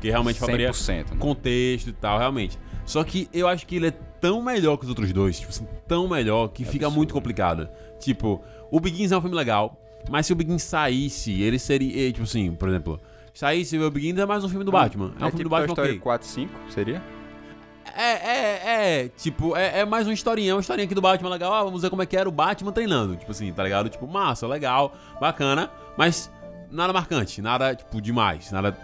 que realmente faltaria
100%. né?
contexto e tal, realmente. Só que eu acho que ele é tão melhor que os outros dois, tipo assim, tão melhor que fica muito complicado. Tipo, o Begins é um filme legal, mas se o Begins saísse, ele seria, eh, tipo assim, por exemplo, saísse o Begins é mais um filme do Batman. É um filme
tipo
do Batman
Toy Story
ok.
4, 5, seria?
É, é, é, tipo, é, é mais uma historinha, uma historinha aqui do Batman legal. Ah, vamos ver como é que era o Batman treinando. Tipo assim, tá ligado? Tipo, massa, legal, bacana, mas nada marcante, nada, tipo, demais, nada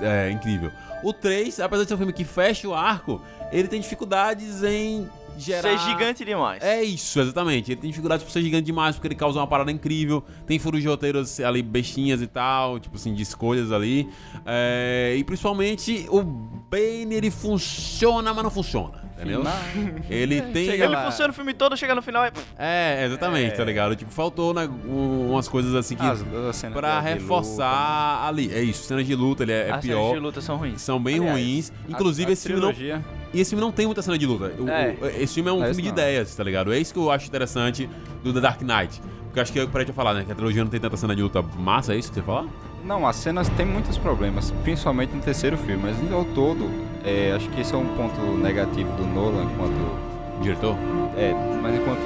é, incrível. O 3, apesar de ser um filme que fecha o arco, ele tem dificuldades em gerar...
Ser gigante demais.
É isso, exatamente. Ele tem dificuldade por ser gigante demais, porque ele causa uma parada incrível. Tem furos de roteiros ali, bestinhas e tal, tipo assim, de escolhas ali. É, e principalmente o Bane, ele funciona, mas não funciona. Entendeu? Ele tem.
Ele funciona o filme todo, chega no final e.
É, exatamente, tá ligado? Tipo, faltou né, um- umas coisas assim que.
As, as
pra
de luta,
reforçar ali. É isso, cenas de luta, ele é, é
As cenas
pior.
de luta são ruins.
São bem
Aliás,
ruins.
a-
Inclusive,
a
esse filme não.
trilogia-
E esse filme não tem muita cena de luta. O-
É.
o- esse filme é um
É,
filme
isso
de
não.
ideias, tá ligado? É isso que eu acho interessante do The Dark Knight. Porque eu acho que eu parei de falar, né? Que a trilogia não tem tanta cena de luta massa, é isso que você fala?
Não, as cenas têm muitos problemas, principalmente no terceiro filme, mas ao todo, é, acho que esse é um ponto negativo do Nolan enquanto.
Diretor?
É, mas enquanto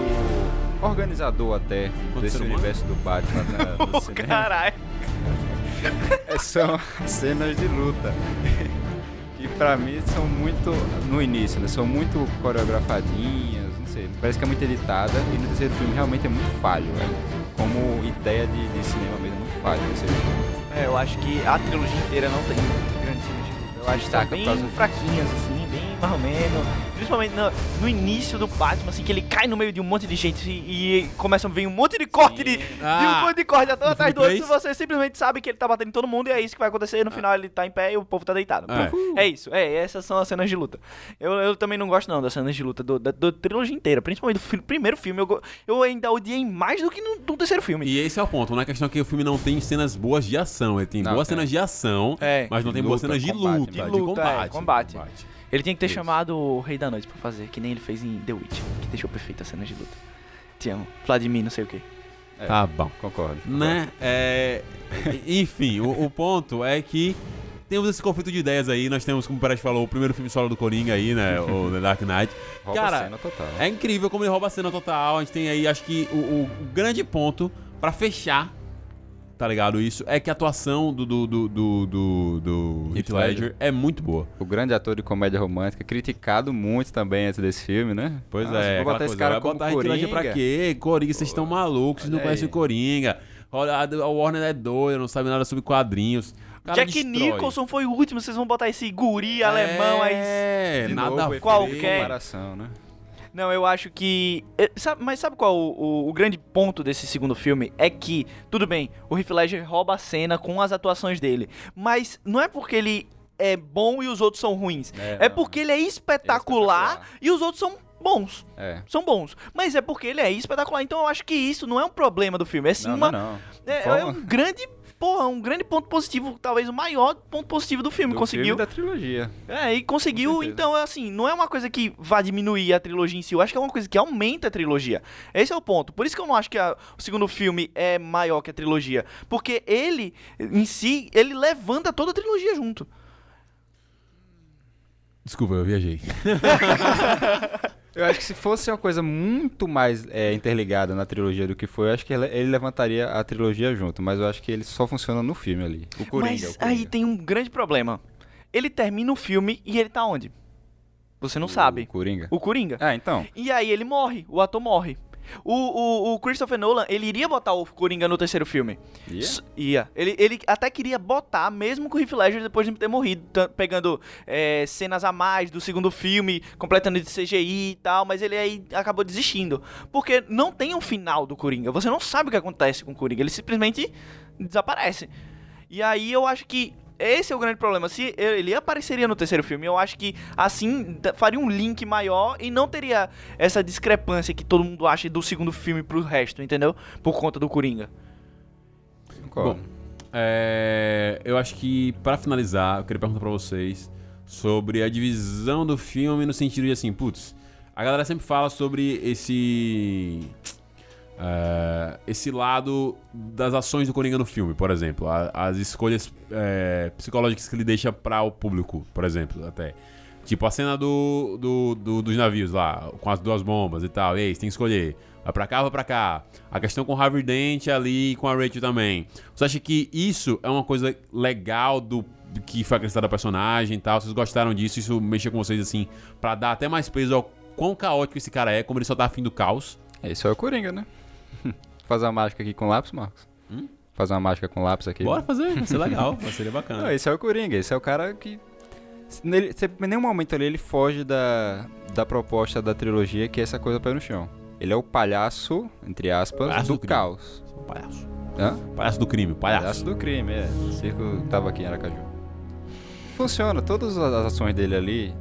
organizador até
Enquanto
desse universo do Batman na,
Ô,
cinema.
caralho.
É, são cenas de luta. Que pra mim são muito. No início, né? São muito coreografadinhas, não sei. Parece que é muito editada. E no terceiro filme realmente é muito falho, velho. Como ideia de, de cinema mesmo, é muito falho.
É, eu acho que a trilogia inteira não tem grandes. Eu acho que são bem fraquinhas, assim, bem mais ou menos. Principalmente no, no início do Batman, assim, que ele cai no meio de um monte de gente e, e começa a vir um monte de corte de, de um
Ah,
monte de corte atrás do outro. Você simplesmente sabe que ele tá batendo em todo mundo e é isso que vai acontecer. E no final ele tá em pé e o povo tá deitado.
É.
É isso, é, essas são as cenas de luta. Eu, eu também não gosto não das cenas de luta do, da, da trilogia inteira, principalmente do fi- primeiro filme. Eu, eu ainda odiei mais do que no, do terceiro filme.
E esse é o ponto, não é questão que o filme não tem cenas boas de ação. Ele tem
Não,
boas
tem.
cenas de ação,
É.
mas não tem
De
boas cenas de
combate,
luta,
de
de,
luta, é,
combate.
combate. Ele tinha que ter
Isso.
chamado o Rei da Noite pra fazer, que nem ele fez em The Witch, que deixou perfeita a cena de luta. Te amo. Vladimir, não sei o que.
É,
Tá bom.
Concordo.
Né? É, enfim, o, o ponto é que temos esse conflito de ideias aí. Nós temos, como o Pérez falou, o primeiro filme solo do Coringa aí, né? o The Dark Knight.
Rouba
Cara,
cena total.
É incrível como ele rouba a cena total. A gente tem aí, acho que o, o grande ponto pra fechar, tá ligado? Isso é que a atuação do, do, do, do, do, do Heath Ledger
Ledger.
é muito boa.
O grande ator de comédia romântica, criticado muito também antes desse filme, né?
Pois
Nossa,
é,
vou botar esse cara
vai
como
botar Heath Ledger
Coringa.
pra quê? Coringa, vocês estão malucos, vocês não conhecem o Coringa. Olha, a Warner é doida, não sabe nada sobre quadrinhos. Cara
Jack
destrói.
Nicholson foi o último, vocês vão botar esse guri alemão aí.
É, nada
novo,
qualquer-
comparação, né?
Não, eu acho que. eh, mas sabe qual o, o- o grande ponto desse segundo filme? É que, tudo bem, o Heath Ledger rouba a cena com as atuações dele. Mas não é porque ele é bom e os outros são ruins. É,
não.
porque ele é espetacular,
espetacular.
e os outros são bons.
É.
São bons. Mas é porque ele é espetacular. Então eu acho que isso não é um problema do filme. É sim
Não,
uma.
não, não.
É, é um grande. Porra, um grande ponto positivo, talvez o maior ponto positivo do filme.
Do
conseguiu.
filme da trilogia.
É, e conseguiu, então, assim, não é uma coisa que vai diminuir a trilogia em si, eu acho que é uma coisa que aumenta a trilogia. Esse é o ponto. Por isso que eu não acho que a- o segundo filme é maior que a trilogia. Porque ele, em si, ele levanta toda a trilogia junto.
Desculpa, eu viajei.
Eu acho que se fosse uma coisa muito mais é, interligada na trilogia do que foi, eu acho que ele, ele levantaria a trilogia junto. Mas eu acho que ele só funciona no filme ali. O Coringa.
Mas
o Coringa.
aí tem um grande problema. Ele termina o filme e ele tá onde? Você não
O
sabe.
Coringa.
O Coringa.
Ah, então.
E aí ele morre, o ator morre. O, o, o Christopher Nolan, ele iria botar o Coringa no terceiro filme.
Ia?
S- Ia. Ele, ele até queria botar, mesmo com o Heath Ledger depois de ter morrido, pegando é, cenas a mais do segundo filme, completando de CGI e tal, mas ele aí acabou desistindo. Porque não tem um final do Coringa. Você não sabe o que acontece com o Coringa. Ele simplesmente desaparece. E aí eu acho que esse é o grande problema. Se ele apareceria no terceiro filme, eu acho que assim faria um link maior e não teria essa discrepância que todo mundo acha do segundo filme pro resto, entendeu? Por conta do Coringa.
Concordo.
É, eu acho que, pra finalizar, eu queria perguntar pra vocês sobre a divisão do filme no sentido de assim, putz, a galera sempre fala sobre esse. Eh, esse lado das ações do Coringa no filme, por exemplo. a- as escolhas eh, psicológicas que ele deixa para o público, por exemplo, até. Tipo a cena do, do- do- dos navios lá, com as duas bombas e tal. E aí, você tem que escolher. Vai pra cá ou vai pra cá? A questão com o Harvey Dent ali e com a Rachel também. Você acha que isso é uma coisa legal do que foi acrescentado ao personagem e tal? Vocês gostaram disso? Isso mexeu com vocês assim, pra dar até mais peso ao quão caótico esse cara é, como ele só tá afim do caos?
Esse é o Coringa, né? Fazer uma mágica aqui com lápis, Marcos?
Hum?
Fazer uma mágica com lápis aqui.
Bora fazer, vai ser legal, vai ser bacana.
Não, esse é o Coringa, esse é o cara que. Nele, em nenhum momento ali ele foge da, da proposta da trilogia, que é essa coisa pé no chão. Ele é o palhaço, entre aspas,
Palhaço
do
do
caos.
Palhaço.
Hã?
Palhaço do crime, palhaço.
Palhaço do crime, é. O circo tava aqui em Aracaju. Funciona, todas as ações dele ali,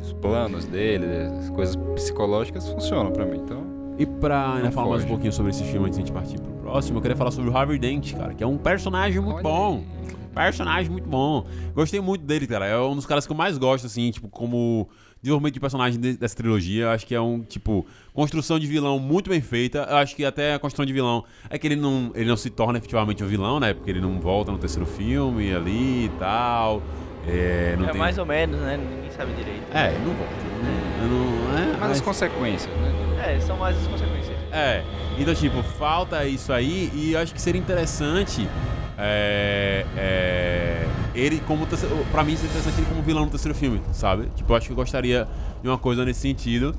os planos dele, as coisas psicológicas funcionam pra mim. Então,
E pra ainda falar mais um pouquinho sobre esse filme antes de a gente partir pro próximo, eu queria falar sobre o Harvey Dent, cara, que é um personagem muito
olha
bom. Personagem muito bom. Gostei muito dele, cara. É um dos caras que eu mais gosto, assim, tipo, como desenvolvimento de personagem de- dessa trilogia. Eu acho que é um, tipo, construção de vilão muito bem feita. Eu acho que até a construção de vilão é que ele não, ele não se torna efetivamente um vilão, né? Porque ele não volta no terceiro filme ali e tal. É, não
É
tem...
mais ou menos, né? Ninguém sabe direito.
É, ele não volta. Não, não, é,
Mas as consequências, né?
É, são mais as consequências.
É, então, tipo, falta isso aí e eu acho que seria interessante. É, é, ele como terceiro, pra mim seria interessante ele como vilão no terceiro filme, sabe? Tipo, eu acho que eu gostaria de uma coisa nesse sentido.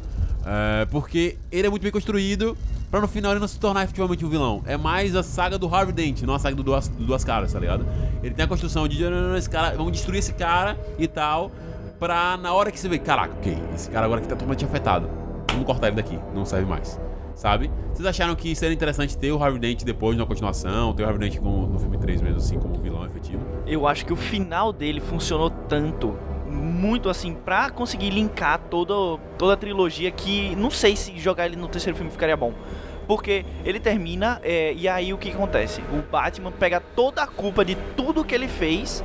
é, porque ele é muito bem construído pra no final ele não se tornar efetivamente um vilão. É mais a saga do Harvey Dent, não a saga do Duas, do duas Caras, tá ligado? Ele tem a construção de "Não, não, não, esse cara, vamos destruir esse cara e tal. Pra na hora que você vê, caraca, ok, esse cara agora que tá totalmente afetado. Vamos cortar ele daqui, não serve mais. Sabe? Vocês acharam que seria interessante ter o Harvey Dent depois na continuação, ter o Harvey Dent com- no filme 3 mesmo, assim, como vilão efetivo?
Eu acho que o final dele funcionou tanto, muito assim, pra conseguir linkar toda, toda a trilogia que não sei se jogar ele no terceiro filme ficaria bom. Porque ele termina é, e aí o que acontece? O Batman pega toda a culpa de tudo que ele fez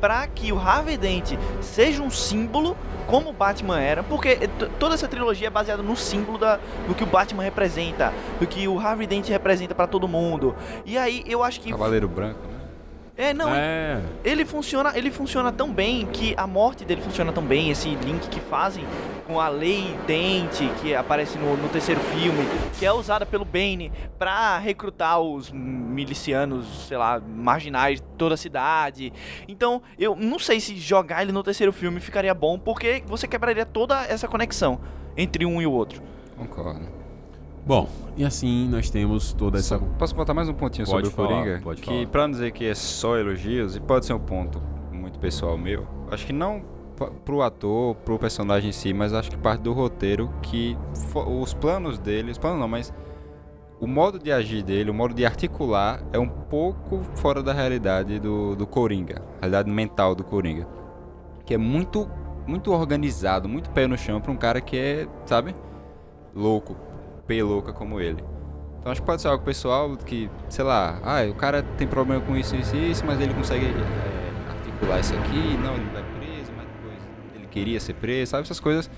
pra que o Harvey Dent seja um símbolo como o Batman era, porque toda essa trilogia é baseada no símbolo da, do que o Batman representa, do que o Harvey Dent representa pra todo mundo. E aí eu acho que
Cavaleiro Branco, né?
É não,
é.
ele funciona, ele funciona tão bem que a morte dele funciona tão bem, esse link que fazem com a lei Dente, que aparece no, no terceiro filme, que é usada pelo Bane pra recrutar os milicianos, sei lá, marginais de toda a cidade. Então, eu não sei se jogar ele no terceiro filme ficaria bom, porque você quebraria toda essa conexão entre um e o outro.
Concordo.
Bom, e assim nós temos toda essa.
Só- posso botar mais um pontinho
Pode
sobre o
falar,
Coringa?
pode
que pra não dizer que é só elogios, e pode ser um ponto muito pessoal meu, acho que não pro ator, pro personagem em si, mas acho que parte do roteiro que os planos dele, os planos não, mas o modo de agir dele, o modo de articular é um pouco fora da realidade do, do Coringa, a realidade mental do Coringa. Que é muito, muito organizado, muito pé no chão pra um cara que é, sabe, louco, louca como ele. Então acho que pode ser algo pessoal que, sei lá, ah, o cara tem problema com isso, isso e isso, mas ele consegue é, articular isso aqui, não, ele vai preso, mas depois ele queria ser preso, sabe? Essas coisas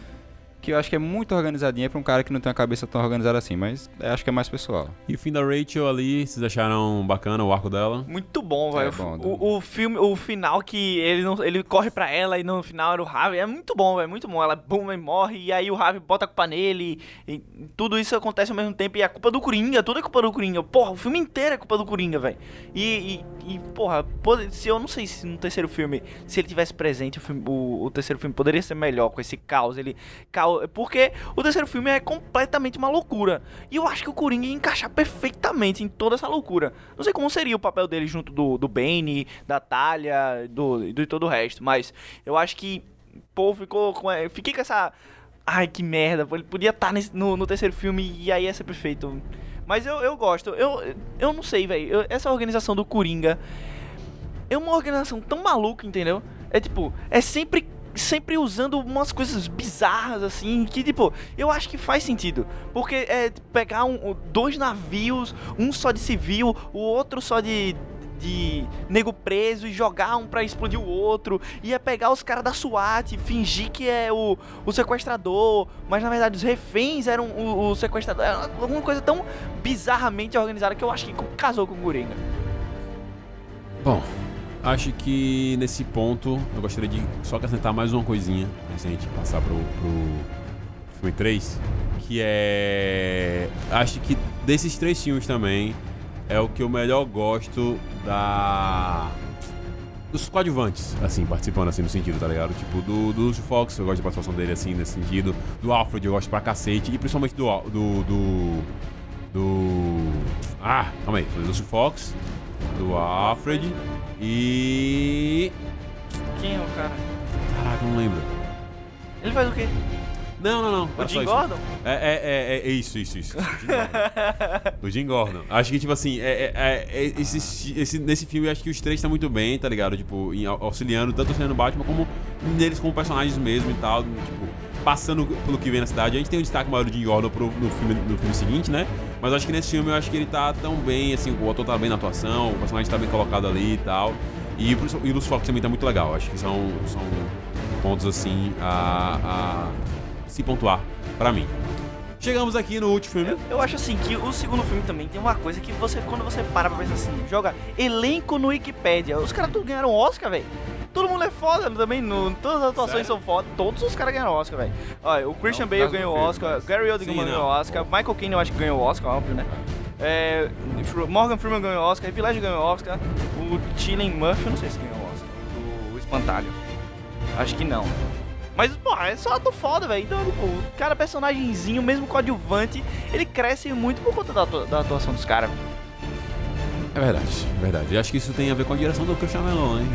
que eu acho que é muito organizadinha pra um cara que não tem uma cabeça tão organizada assim, mas eu acho que é mais pessoal.
E o fim da Rachel ali, vocês acharam bacana o arco dela?
Muito bom,
É
velho.
bom,
o, o filme, o final que ele não, ele corre pra ela e no final era o Harvey, é muito bom, velho, muito bom. Ela bum, e morre e aí o Harvey bota a culpa nele e tudo isso acontece ao mesmo tempo e é culpa do Coringa, tudo é culpa do Coringa. Porra, o filme inteiro é culpa do Coringa, velho. E, e, e, porra, pode, se eu não sei se no terceiro filme, se ele tivesse presente o, filme, o, o terceiro filme poderia ser melhor com esse caos, ele caos, porque o terceiro filme é completamente uma loucura. E eu acho que o Coringa ia encaixar perfeitamente em toda essa loucura. Não sei como seria o papel dele junto do, do Bane, da Talia, do, do todo o resto, mas eu acho que, pô, ficou com. é, Fiquei com essa. Ai, que merda, ele podia estar no, no terceiro filme e aí ia ser perfeito. Mas eu, eu gosto, eu, eu não sei, velho. Essa organização do Coringa é uma organização tão maluca, entendeu? É tipo, é sempre sempre usando umas coisas bizarras assim, que tipo, eu acho que faz sentido. Porque é pegar um, dois navios, um só de civil, o outro só de de nego preso e jogar um pra explodir o outro. Ia pegar os caras da SWAT, fingir que é o, o sequestrador, mas na verdade os reféns eram o, o sequestrador. Era alguma coisa tão bizarramente organizada que eu acho que casou com o Coringa.
Bom, acho que nesse ponto eu gostaria de só acrescentar mais uma coisinha antes da gente passar pro, pro filme 3, que é. Acho que desses três filmes também é o que eu melhor gosto da. Dos coadjuvantes, assim, participando assim no sentido, tá ligado? Tipo, do, do Lucio Fox, eu gosto da participação dele assim, nesse sentido. Do Alfred, eu gosto pra cacete. E principalmente do. do. do. do ah, calma aí. Do Lucio Fox, do Alfred e.
Quem é o cara?
Caraca, não lembro.
Ele faz o quê?
Não, não, não.
O Jim. Gordon?
É, é, é, é isso, isso, isso. O Jim Gordon. o Jim Gordon. Acho que, tipo assim, é, é, é- é- esse, esse- nesse filme acho que os três estão muito bem, tá ligado? Tipo, em- auxiliando, tanto auxiliando o Batman como neles como personagens mesmo e tal. Tipo, passando pelo que vem na cidade. A gente tem um destaque maior do Jim Gordon pro, no, filme, no filme seguinte, né? Mas acho que nesse filme eu acho que ele tá tão bem, assim, o ator tá bem na atuação, o personagem tá bem colocado ali e tal. E, e o Fox também tá muito legal. Acho que são, são pontos, assim, a, a se pontuar pra mim. Chegamos aqui no último filme.
Eu, eu acho assim que o segundo filme também tem uma coisa que você, quando você para pra pensar assim, joga elenco no Wikipedia. Os caras tudo ganharam Oscar, velho. Todo mundo é foda também, no, todas as atuações
Sério?
são foda, todos os caras ganharam Oscar, velho. Olha, o Christian
Não,
Bale ganhou
do filme,
Oscar,
mas-
Gary Oldman ganhou
não.
Oscar, Michael Caine eu acho que ganhou Oscar, óbvio, né? É, Morgan Freeman ganhou Oscar, Ledger ganhou Oscar, o Cillian Murphy, eu não sei se ganhou Oscar, o Espantalho. Acho que não. Mas, porra, é só ator foda, velho. Então, tipo, o cara, personagemzinho, mesmo coadjuvante, ele cresce muito por conta da, da atuação dos caras.
É verdade, é verdade. E acho que isso tem a ver com a direção do Christian Nolan, hein?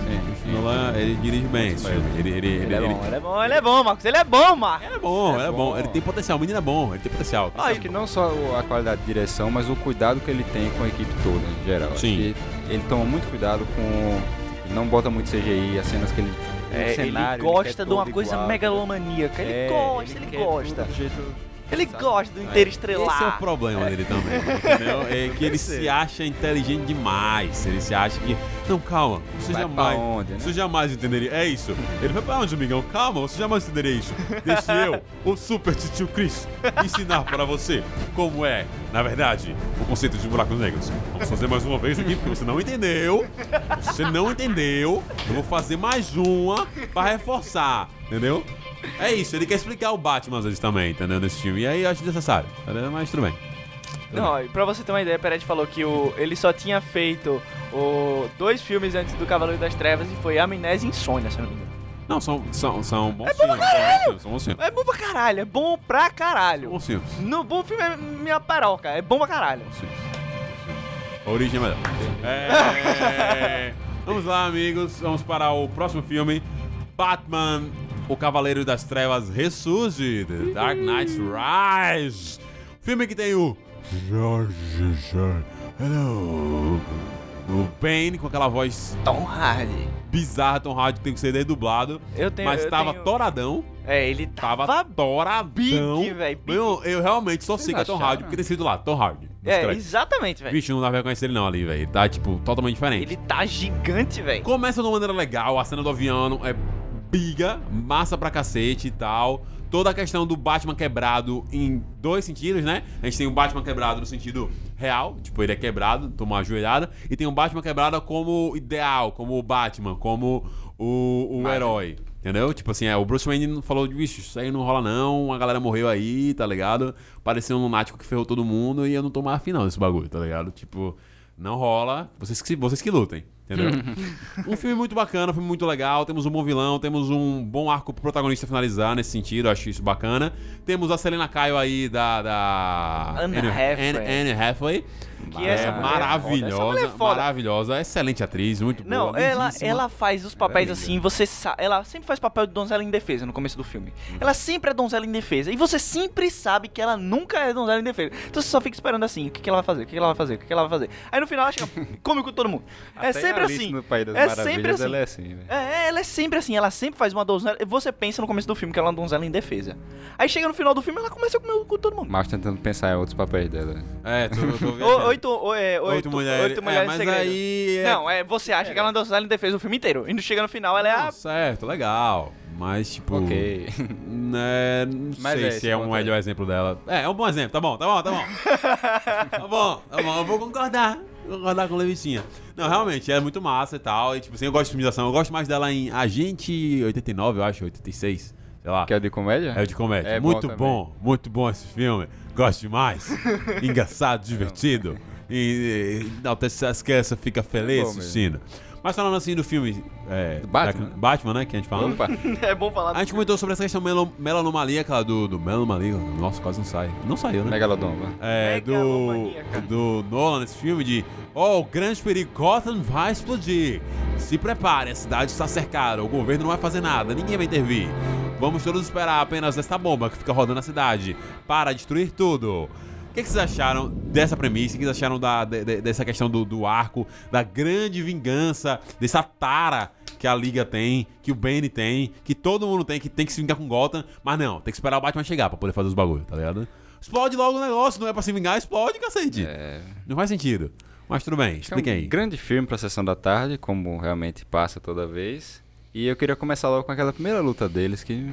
Sim.
Nolan, ele dirige bem esse filme. Ele, ele, ele,
Ele é
ele-
bom, ele é bom, ele é bom, Marcos. Ele é bom, Marcos.
ele é bom, ele é
É
bom.
bom.
Ele tem potencial, o menino é bom, ele tem potencial.
Ah,
Acho que não só a qualidade de direção, mas o cuidado que ele tem com a equipe toda, em geral. Acho
Sim.
que ele toma muito cuidado com. Ele não bota muito CGI, as cenas que ele.
É, ele
cenário,
gosta
quer
de uma coisa
igual.
megalomaníaca. Ele
É,
gosta, ele,
quer
gosta. Ele
sabe?
gosta do
Esse é o
interestrelar.
problema dele também, entendeu? É que ele se acha inteligente demais. Ele se acha que. Não, calma, você
Vai
jamais.
pra onde, né?
Você jamais entenderia. É isso. Ele vai pra onde, amigão? Calma, você jamais entenderia isso. Deixe eu, o Super Tio Chris, ensinar para você como é, na verdade, o conceito de buracos negros. Vamos fazer mais uma vez aqui, porque você não entendeu. Você não entendeu. Eu vou fazer mais uma pra reforçar, entendeu? É isso, ele quer explicar o Batman às vezes também, entendeu? Nesse filme. E aí eu acho necessário? Mas tudo bem.
Não, e pra você ter uma ideia, Peretti falou que o, ele só tinha feito o, dois filmes antes do Cavaleiro das Trevas e foi Amnésia e Insônia, se não me engano.
Não, são, são, são bons filmes. São bons filmes, são bons filmes.
É bom pra caralho, é bom pra caralho.
Bons filmes.
No bom filme é minha paroca, é bom pra caralho.
Bons filmes. A origem é melhor. É... Vamos lá, amigos. Vamos para o próximo filme. Batman, o Cavaleiro das Trevas ressurge. The Dark Knight Rise. Filme que tem o... George Hello. O Bane com aquela voz
Tom Hardy.
bizarra, Tom Hardy, que tem que ser dublado.
Eu tenho.
Mas
eu
tava
tenho-
toradão.
É, ele
Tava
tava.
toradão.
big, velho,
eu realmente só sei que é Tom? Hardy, porque tem escrito lá, Tom Hardy.
É,
créditos.
exatamente, velho.
Vixe, não dá pra reconhecer ele não ali, velho. Tá, tipo, totalmente diferente.
Ele tá gigante, velho.
Começa de uma maneira legal, a cena do avião é biga, massa pra cacete e tal. Toda a questão do Batman quebrado em dois sentidos, né? A gente tem o Batman quebrado no sentido real, tipo, ele é quebrado, toma uma joelhada. E tem o Batman quebrado como ideal, como o Batman, como o, o herói. Entendeu? Tipo assim, é, o Bruce Wayne falou de bicho, isso aí não rola não, a galera morreu aí, tá ligado? Pareceu um lunático que ferrou todo mundo e eu não tô mais afim não desse bagulho, tá ligado? Tipo, não rola, vocês que, vocês que lutem, entendeu? um filme muito bacana, um filme muito legal, temos um bom vilão, temos um bom arco pro protagonista finalizar nesse sentido, eu acho isso bacana. Temos a Selena Kyle aí da... da
Anne Hathaway.
Anne, Anne Hathaway.
Que
é
essa é essa
maravilhosa,
é foda.
maravilhosa, excelente atriz, muito
Não,
boa.
ela,
lindíssima.
ela faz os papéis
é
assim, você sabe. Ela sempre faz papel de donzela indefesa no começo do filme. Ela sempre é donzela indefesa. E você sempre sabe que ela nunca é donzela indefesa. Então você só fica esperando assim: o que, que ela vai fazer? O que, que ela vai fazer? O que, que ela vai fazer? Aí no final ela chega, come com todo mundo. É
Até
sempre
Alice
assim.
No País das
É
Maravilhas,
sempre assim.
Ela é assim, velho.
É, ela é sempre assim, ela sempre faz uma donzela. Você pensa no começo do filme que ela é uma donzela indefesa. Aí chega no final do filme ela começa a comer com todo mundo.
Mas tentando pensar em outros papéis dela.
É, tô, tô viajando.
Oito, o- é, oito,
Oito mulheres.
oito mulheres
é,
em
mas
segredo.
aí. é-
Não, é, você acha que ela andou sozinha em defesa do filme inteiro. E não chega no final, ela é a...
certo, legal. Mas, tipo.
Ok.
Né, não
Mas
sei
é,
se é um melhor exemplo dela. É, é um bom exemplo, tá bom, tá bom, tá bom. tá bom, tá bom, eu vou concordar. Vou concordar com o Levicinha. Não, realmente, é muito massa e tal. E, tipo assim, eu gosto de filme de ação. Eu gosto mais dela em Agente 89, eu acho, 86. Sei lá.
Que é o de comédia?
É o de comédia.
É bom
muito
também.
bom, muito bom esse filme. Gosto demais. Engraçado, divertido. E, e enaltece as crianças fica feliz
bom mesmo.
assistindo. Mas falando assim do filme. É,
Batman?
da- Batman, né? Que a gente fala.
Opa.
É bom falar
A gente comentou sobre essa questão melo, melanomaníaca do, do melanomaníaca. Nossa, quase não sai. Não saiu, né?
Megalodon, vai.
É, do, do Nolan nesse filme de Oh, o grande perigo, Gotham vai explodir. Se prepare, a cidade está cercada, o governo não vai fazer nada, ninguém vai intervir. Vamos todos esperar apenas esta bomba que fica rodando na cidade para destruir tudo. O que, que vocês acharam dessa premissa? O que vocês acharam da, de- de- dessa questão do, do arco, da grande vingança, dessa tara que a Liga tem, que o Bane tem, que todo mundo tem, que tem que se vingar com Gotham, mas não, tem que esperar o Batman chegar pra poder fazer os bagulhos, tá ligado? Explode logo o negócio, não é pra se vingar, explode, cacete.
É,
Não faz sentido. Mas tudo bem,
é um
expliquem aí.
grande filme pra sessão da tarde, como realmente passa toda vez. E eu queria começar logo com aquela primeira luta deles que.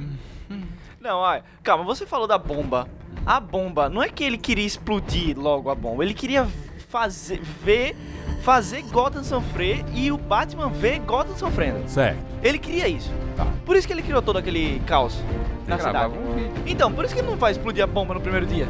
Não, olha, calma, você falou da bomba. A bomba, não é que ele queria explodir logo a bomba, ele queria fazer, ver, fazer Gotham sofrer e o Batman ver Gotham sofrendo.
Certo.
Ele queria isso.
Tá.
Por isso que ele criou todo aquele caos na
gravava
cidade.
um vídeo.
Então, por isso que ele não vai explodir a bomba no primeiro dia.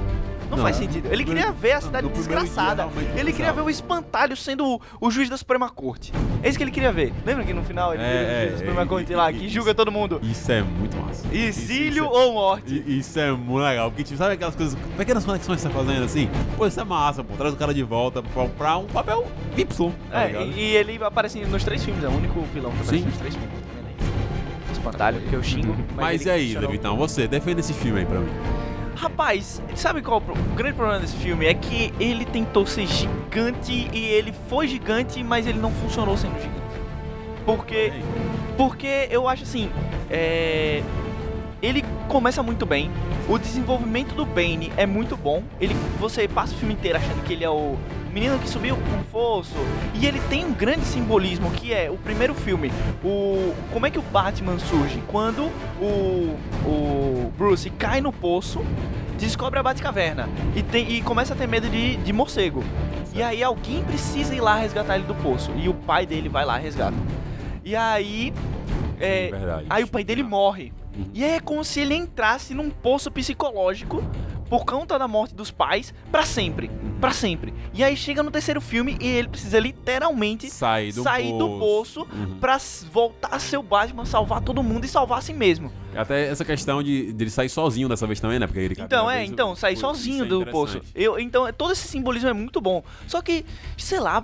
Não,
Não,
faz
é.
sentido. Ele queria ver a cidade desgraçada. Ele queria ver o espantalho sendo o, o juiz da Suprema Corte. É isso que ele queria ver. Lembra que no final ele
É,
o juiz
é,
da Suprema
é,
Corte
e-
lá, que julga todo mundo.
Isso é muito massa.
Exílio ou morte?
isso, é muito legal. Porque, tipo, sabe aquelas coisas, pequenas conexões que você tá fazendo assim? Pô, isso é massa, pô. Traz o cara de volta pra, pra um papel Y. Tá
É, e, e ele aparece nos três filmes, é o único vilão que aparece
Sim.
nos três filmes. Espantalho, que eu xingo.
Mas
ele
e aí,
funcionou.
Levitão, você, defenda esse filme aí pra mim.
Rapaz, sabe qual é o grande problema desse filme? É que ele tentou ser gigante e ele foi gigante, mas ele não funcionou sendo gigante. Porque, porque eu acho assim, é, ele começa muito bem. O desenvolvimento do Bane é muito bom. Ele, você passa o filme inteiro achando que ele é o menino que subiu com fosso. E ele tem um grande simbolismo que é o primeiro filme. O como é que o Batman surge quando o, o Bruce cai no poço, descobre a Batcaverna e tem e começa a ter medo de, de morcego. E aí alguém precisa ir lá resgatar ele do poço e o pai dele vai lá e resgata. E aí é. Aí o pai dele morre. E é como se ele entrasse num poço psicológico por conta da morte dos pais pra sempre. Pra sempre. E aí chega no terceiro filme e ele precisa literalmente
Sair do
sair do poço
Uhum.
pra s- voltar a ser o Batman, salvar todo mundo e salvar a si mesmo.
Até essa questão de, de ele sair sozinho dessa vez também, né? Porque ele
Então, é, então, sair
Putz,
sozinho
é
do poço. Eu, então, todo esse simbolismo é muito bom. Só que, sei lá,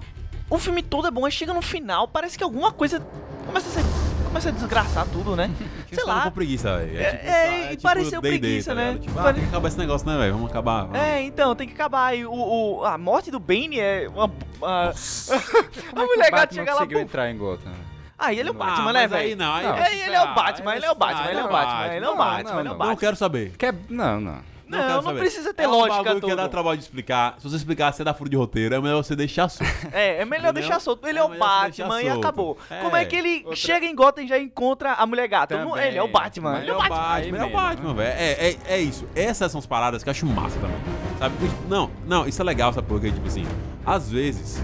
o filme todo é bom, aí chega no final, parece que alguma coisa começa a ser. Começa a desgraçar tudo, né? Sei lá.
com preguiça, velho.
É,
tipo,
é,
tá-
e pareceu
D&D,
preguiça, né?
ligado? Tipo, ah,
Pare-
tem que acabar esse negócio, né, velho? Vamos acabar. vamos.
É, então, tem que acabar. E o, o- a morte do Bane é uma. uma- a
é
mulher
o
gata chega lá.
conseguiu
pum.
entrar em Gotham?
Ah, ele é o
Ah,
Batman, né,
mas aí
velho?
não, aí
Não.
É, ele é o Batman,
aí
ele é o Batman, ele é o. Batman, ele é o
Não,
Batman,
não,
ele é o
não.
Não
Batman.
quero saber.
Quer... Não, não.
Não, não
saber.
precisa ter
é um
lógica
bagulho que dar trabalho de explicar. Se você explicar, você dá furo de roteiro, é melhor você deixar solto.
É, é melhor
Entendeu?
deixar solto. Ele
É
é, o Batman e acabou.
É.
Como é que ele
Outra-
chega em Gotham e já encontra a mulher gata? Não,
Também.
ele é o Batman. Ele é o Batman.
Batman, ele é o Batman, velho. É, é, é isso. Essas são as paradas que eu acho massa também. Sabe? Não, não, isso é legal, sabe? Porque, tipo assim, às vezes.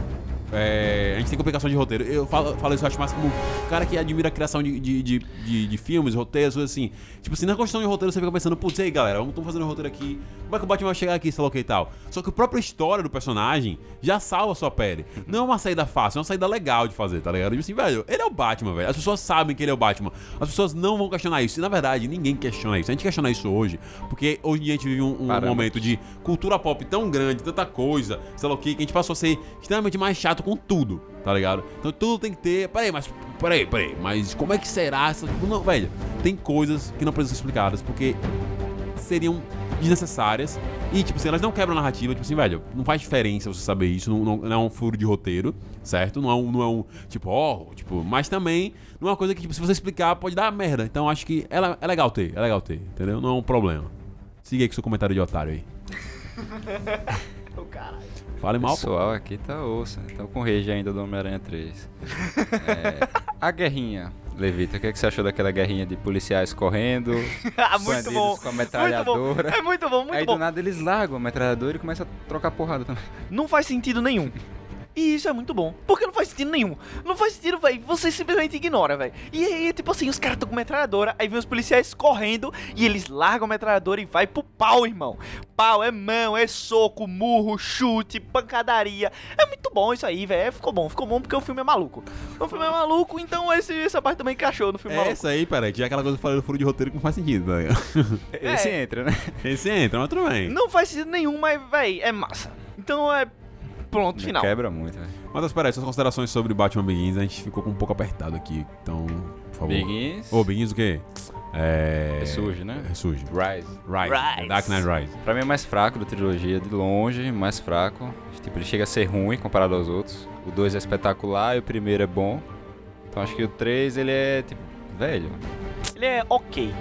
É, a gente tem complicação de roteiro. Eu falo, falo isso, eu acho mais como um cara que admira a criação de, de, de, de- de filmes, roteiros, coisas assim. Tipo assim, na construção de roteiro você fica pensando, putz, aí galera, vamos fazendo um roteiro aqui. Como é que o Batman vai chegar aqui, sei lá o que e tal? Só que a própria história do personagem já salva a sua pele. Não é uma saída fácil, é uma saída legal de fazer, tá ligado? Tipo assim, velho, ele é o Batman, velho. As pessoas sabem que ele é o Batman. As pessoas não vão questionar isso. E na verdade, ninguém questiona isso. A gente questiona isso hoje, porque hoje em dia a gente vive um, um momento de cultura pop tão grande, tanta coisa, sei lá o que, que a gente passou a ser extremamente mais chato com tudo, tá ligado? Então tudo tem que ter. Peraí, mas. Peraí, peraí, mas como é que será? Tipo, não, velho, tem coisas que não precisam ser explicadas, porque seriam desnecessárias e, tipo assim, elas não quebram a narrativa, tipo assim, velho, não faz diferença você saber isso, não, não- não é um furo de roteiro, certo? Não é um, não é um tipo, ó, tipo, mas também não é uma coisa que, tipo, se você explicar, pode dar merda. Então acho que ela, é legal ter, é legal ter, entendeu? Não é um problema. Siga aí com seu comentário de otário aí.
O caralho.
Fale mal,
O pessoal aqui tá osso. Então com o rage ainda do Homem-Aranha 3. É, a guerrinha. Levita, o que, é que você achou daquela guerrinha de policiais correndo?
Ah, muito bom.
com a
Muito bom.
metralhadora.
É muito bom, muito
Aí
bom.
do nada eles largam a metralhadora e começam a trocar porrada também.
Não faz sentido nenhum. E isso é muito bom. Porque não faz sentido nenhum. Não faz sentido, velho. Você simplesmente ignora, velho. E aí, tipo assim, os caras estão com metralhadora, aí vem os policiais correndo e eles largam a metralhadora e vai pro pau, irmão. Pau é mão, é soco, murro, chute, pancadaria. É muito bom isso aí, velho. Ficou bom, ficou bom porque o filme é maluco. O filme é maluco, então esse, essa parte também encaixou no filme
É
maluco.
essa aí, peraí, que é aquela coisa que eu falei do furo de roteiro que não faz sentido, ligado?
Esse
É.
entra, né?
Esse entra, mas tudo bem.
Não faz sentido nenhum, mas, velho, é massa. Então é. Pronto, final.
Quebra muito, velho.
Mas espera aí, suas considerações sobre Batman Begins, a gente ficou com um pouco apertado aqui, então, por favor.
Begins.
Ô, Begins o quê? É...
Ressurge, né?
Ressurge.
Rise.
Rise.
Rise.
Dark Knight Rise.
Pra mim é mais fraco da trilogia, de longe, mais fraco. Tipo, ele chega a ser ruim comparado aos outros. O 2 é espetacular e o primeiro é bom. Então acho que o 3 ele é tipo, velho.
Ele é ok.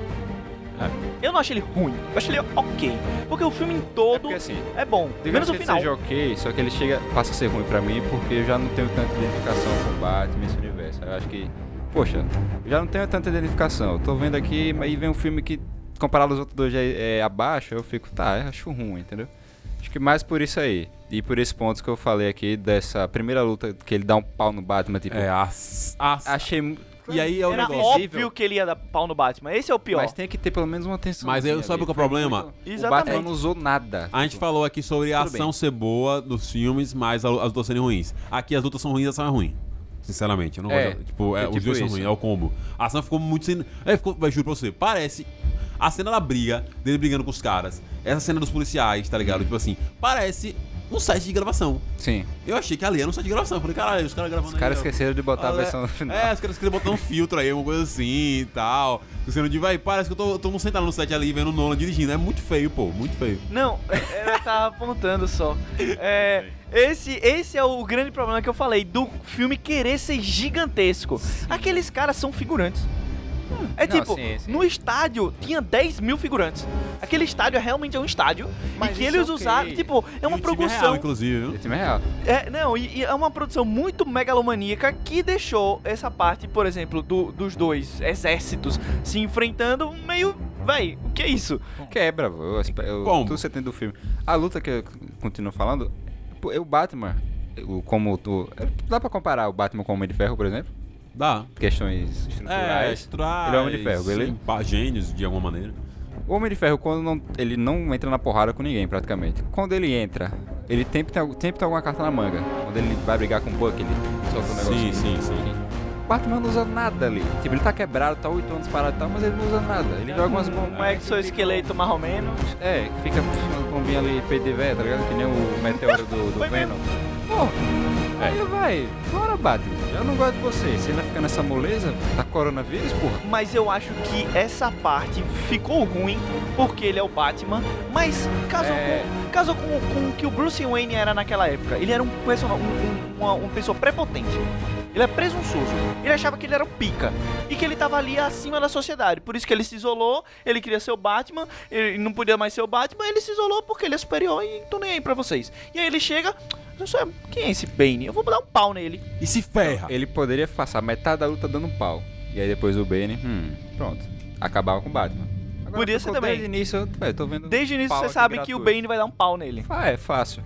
Eu não achei ele ruim, eu achei ele ok. Porque o filme em
É
todo
porque assim,
é bom. Menos o
que ele
final.
seja ok, só que ele chega, passa a ser ruim pra mim porque eu já não tenho tanta identificação com o Batman nesse universo. Eu acho que, poxa, eu já não tenho tanta identificação. Eu tô vendo aqui, mas aí vem um filme que, comparado aos outros dois, já é, é abaixo, eu fico, tá, eu acho ruim, entendeu? Acho que mais por isso aí. E por esse ponto que eu falei aqui, dessa primeira luta que ele dá um pau no Batman, tipo,
É, as... as...
achei...
E aí é o
Era
negócio.
óbvio que ele ia dar pau no Batman. Esse é o pior.
Mas tem que ter pelo menos uma atenção.
Mas eu- sabe qual é o problema?
O
Exatamente.
Batman não usou nada.
A gente falou aqui sobre a
Tudo
ação
bem.
ser boa dos filmes, mas a- as lutas serem ruins. Aqui as lutas são ruins, a ação é ruim. Sinceramente, eu não
É,
gosto. Tipo, é,
é
os
tipo
dois são
isso.
ruins, é o combo. A ação ficou muito sem. É, ficou, vai, juro pra você, parece. A cena da briga, dele brigando com os caras, essa cena dos policiais, tá ligado? Tipo assim, parece um set de gravação.
Sim.
Eu achei que ali era um set de gravação. Eu falei, caralho, os caras gravando
Os caras esqueceram de botar a
Ah,
versão no final.
É, os caras queriam botar um filtro aí, uma coisa assim e tal. Sendo de, vai, parece que eu tô, tô sentado no set ali vendo o Nolan dirigindo. É muito feio, pô, muito feio.
Não, eu tava apontando só. É, esse, esse é o grande problema que eu falei, do filme querer ser gigantesco. Aqueles caras são figurantes. É
Não,
tipo,
sim, sim.
no estádio tinha 10 mil figurantes. Aquele estádio é realmente é um estádio.
Mas
e que eles
é ok.
usaram, tipo, é uma
E é
produção.
real, inclusive?
Esse time é real.
É, não, e, e é uma produção muito megalomaníaca que deixou essa parte, por exemplo, do- dos dois exércitos se enfrentando meio. Véi, o que é isso?
Quebra, eu, eu,
Como?
tudo você tem do filme. A luta que eu continuo falando, o Batman, o, como tu, dá pra comparar o Batman com o Homem de Ferro, por exemplo?
Dá.
Questões
É,
estruturais.
estruturais.
Ele é Homem de Ferro, beleza?
sim, Gênios, de alguma maneira.
O Homem de Ferro, quando não, ele não entra na porrada com ninguém, praticamente. Quando ele entra, ele sempre tem, sempre tem alguma carta na manga. Quando ele vai brigar com o Buck, ele solta um
Sim,
negocinho.
sim, sim.
O Batman não usa nada ali. Tipo, ele tá quebrado, tá oito anos parado e tal, mas ele não usa nada. Ele joga umas bombas.
Um exoesqueleto mais ou menos.
É, que fica umas bombinhas ali peito de véia, tá ligado? Que nem o meteoro do, do Venom. Pô, aí vai, bora Batman. Eu não gosto de você. Você ainda fica nessa moleza da coronavírus, porra.
Mas eu acho que essa parte ficou ruim porque ele é o Batman, mas casou,
É.
com, casou com, com o que o Bruce Wayne era naquela época. Ele era um um, um, uma, uma pessoa prepotente. Ele é presunçoso. Ele achava que ele era o pica. E que ele tava ali acima da sociedade. Por isso que ele se isolou, ele queria ser o Batman, ele não podia mais ser o Batman, ele se isolou porque ele é superior e tô nem aí pra vocês. E aí ele chega, não sei, quem é esse Bane? Eu vou dar um pau nele.
E se ferra.
Ele poderia passar metade da luta dando um pau. E aí depois o Bane, hum, pronto. Acabava com o Batman. Agora
Podia ser também.
Desde o início, eu, tô vendo.
Desde o início você sabe que o
gratuito.
Bane vai dar um pau nele.
Ah, é fácil.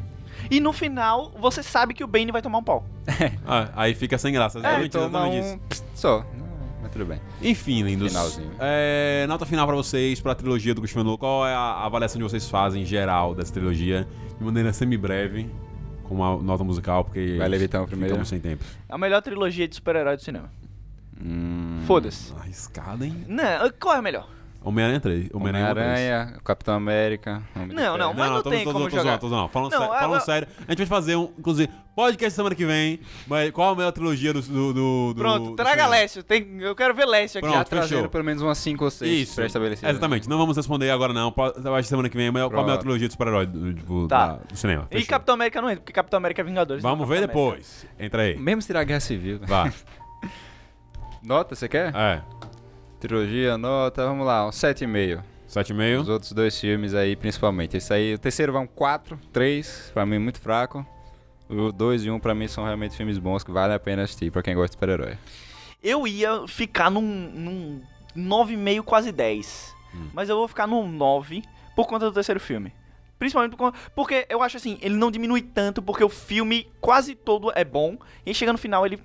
E no final, você sabe que o Bane vai tomar um pau.
Ah, aí fica sem graça. Exatamente,
toma um... pss, Só. Não, Mas tudo bem.
Enfim, lindos.
Finalzinho.
É, nota final pra vocês, pra trilogia do Christopher Nolan. Qual é a avaliação que vocês fazem em geral dessa trilogia? De maneira semi-breve, com uma nota musical, porque
Vai Levitão primeiro.
ficamos sem tempo.
A melhor trilogia de super-herói do cinema.
Hum,
Foda-se.
Arriscado, hein?
Não, qual é a melhor?
Homem-Aranha 3. Homem-Aranha 3.
Homem-Aranha, Capitão América. Homem
Não, não, mas não
tô,
tem
tô,
como
tô,
jogar.
Tô, tô, tô, Falando,
Não,
sério,
é-
falando
é-
sério, a gente vai fazer um, inclusive, podcast semana que vem. Mas qual a melhor trilogia do. do, do
Pronto,
do
traga? Lécio. Tem, eu quero ver Lécio aqui.
Pronto. Fechou.
pelo menos umas 5 ou 6
Isso,
pré-estabelecidas.
exatamente. Não vamos responder agora, não. Pode- Eu acho que semana que vem. Mas qual a melhor trilogia de super-herói do, tipo,
Tá.
da- do cinema?
E
Fechou.
Capitão América não entra, porque Capitão América é Vingadores.
Vamos
não
ver depois. Entra aí.
Mesmo se tirar a Guerra Civil. né?
Vá.
Nota, você quer?
É.
Trilogia, nota, vamos lá, um 7,5.
7,5.
Os outros dois filmes aí, principalmente. Esse aí, o terceiro vai um 4, 3, pra mim muito fraco. O 2 e 1 um, pra mim são realmente filmes bons que vale a pena assistir pra quem gosta de super-herói.
Eu ia ficar num, num 9,5, quase 10.
Hum.
Mas eu vou ficar num 9 por conta do terceiro filme. Principalmente por conta, porque eu acho assim, ele não diminui tanto porque o filme quase todo é bom. E chega no final ele.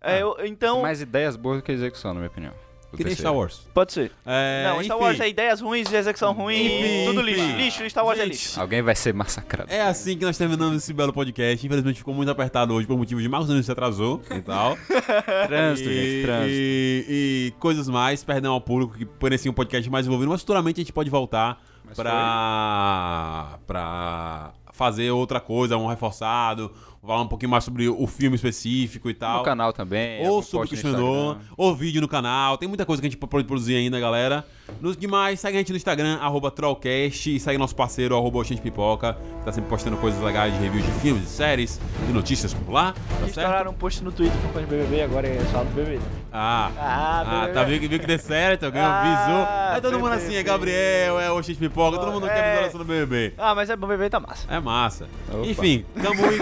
É, eu- então,
Mais ideias boas do que execução, na minha opinião.
Que nem. Star Wars.
pode ser.
É,
não, Star
enfim,
Wars é ideias ruins, execução ruim,
Enfim,
tudo lixo.
enfim.
Lixo, Star Wars é
Gente,
lixo.
Alguém vai ser massacrado.
É assim que nós terminamos esse belo podcast. Infelizmente ficou muito apertado hoje por motivo de Marcos Nunes se atrasou e tal.
Trânsito,
e,
gente, trânsito.
E, e coisas mais, perdão ao público que parecia um podcast mais envolvido, mas futuramente a gente pode voltar
Mas
pra, pra fazer outra coisa, um reforçado, falar um pouquinho mais sobre o filme específico e tal.
No canal também.
Ou sobre o questionador, ou vídeo no canal. Tem muita coisa que a gente pode produzir ainda, galera. Nos demais, segue a gente no Instagram, arroba Trollcast, e segue nosso parceiro, arroba Oxente Pipoca, que tá sempre postando coisas legais de reviews de filmes, de séries, de notícias por lá, tá certo?
Estouraram um post no Twitter conta de BBB, agora é só do BBB.
Ah,
Ah,
ah,
BBB.
tá viu que, viu que deu certo, ganhou
Ah,
visou. Aí todo mundo assim, é
BBB.
Gabriel, é Oxente Pipoca, todo mundo quer
É.
visualização do BBB.
Ah, mas é bom, BBB tá massa.
É massa.
Opa.
Enfim, Camui,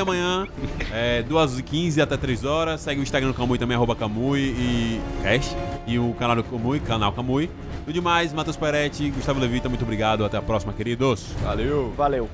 Camui amanhã, é, 2h15 até 3 horas. Segue o Instagram do Camui também, arroba Camui e Cast. E o canal do Camui, canal Camui. No demais, Matheus Peretti, Gustavo Levita, muito obrigado. Até a próxima, queridos.
Valeu!
Valeu.